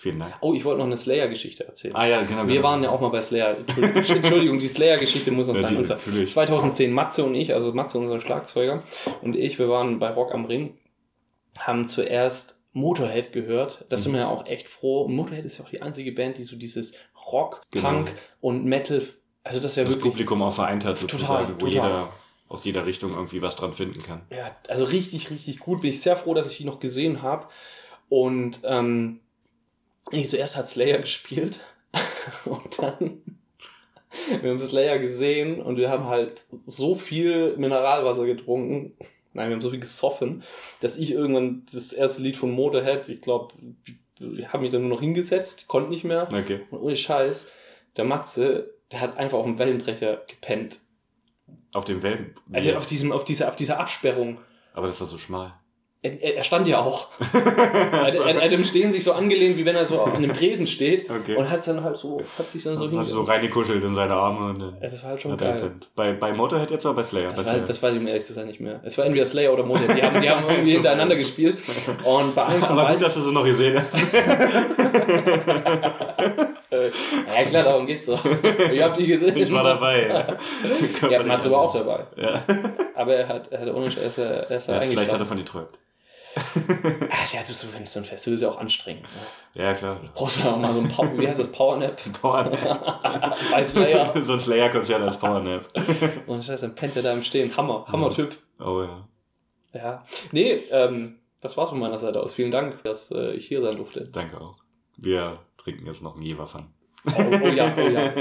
Vielen Dank. Oh, ich wollte noch eine Slayer-Geschichte erzählen. Ah ja, genau. Wir genau. waren ja auch mal bei Slayer. Entschuldigung, <laughs> die Slayer-Geschichte muss noch ja, sein. Die, natürlich. 2010 Matze und ich, also Matze, unser Schlagzeuger, und ich, wir waren bei Rock am Ring, haben zuerst Motorhead gehört. Da mhm. sind wir ja auch echt froh. Und Motorhead ist ja auch die einzige Band, die so dieses Rock, genau. Punk und Metal, also das ist ja das wirklich... Publikum auch vereint hat, sozusagen, total, wo total. jeder aus jeder Richtung irgendwie was dran finden kann. Ja, also richtig, richtig gut. Bin ich sehr froh, dass ich die noch gesehen habe. Und ähm, ich zuerst hat Slayer gespielt <laughs> und dann wir haben Slayer gesehen und wir haben halt so viel Mineralwasser getrunken. Nein, wir haben so viel gesoffen, dass ich irgendwann das erste Lied von Motorhead, ich glaube, ich habe mich dann nur noch hingesetzt, konnte nicht mehr. Okay. Und ohne Scheiß, der Matze, der hat einfach auf dem Wellenbrecher gepennt. Auf dem Wellen? Also auf diesem, auf dieser, auf dieser Absperrung. Aber das war so schmal. Er, er, stand ja auch. er, hat im Stehen sich so angelehnt, wie wenn er so an einem Tresen steht. Okay. Und hat dann halt so, hat sich dann so Hat so reingekuschelt in seine Arme. Und dann ja, das war halt schon geil. Bei, bei Motorhead jetzt oder bei Slayer? Das, bei war, Slayer. das weiß ich mir ehrlich gesagt nicht mehr. Es war entweder Slayer oder Motorhead. Die haben, die haben <laughs> irgendwie hintereinander gespielt. Und bei einem von Aber gut, dass du sie noch gesehen hast. <laughs> ja klar, darum geht's doch. Ich hab die gesehen. Ich war dabei. Ja, <laughs> ja Mats war auch dabei. Ja. Aber er hat, er hat ohne er ist, er ist ja, Vielleicht hat er von die träumt. <laughs> Ach, ja, du, so, wenn so ein Festival ist ja auch anstrengend. Ne? Ja, klar. Du brauchst ja auch mal so ein Power, wie heißt das, Powernap? <laughs> Powernap. <laughs> Bei Slayer. so ein Slayer-Konzert als Powernap. Und scheiße, dann pennt er da im Stehen. Hammer, Hammer-Typ. Oh ja. Ja. Nee, ähm, das war's von meiner Seite aus. Vielen Dank, dass äh, ich hier sein durfte. Danke auch. Wir trinken jetzt noch einen Jever Oh, oh ja, oh ja.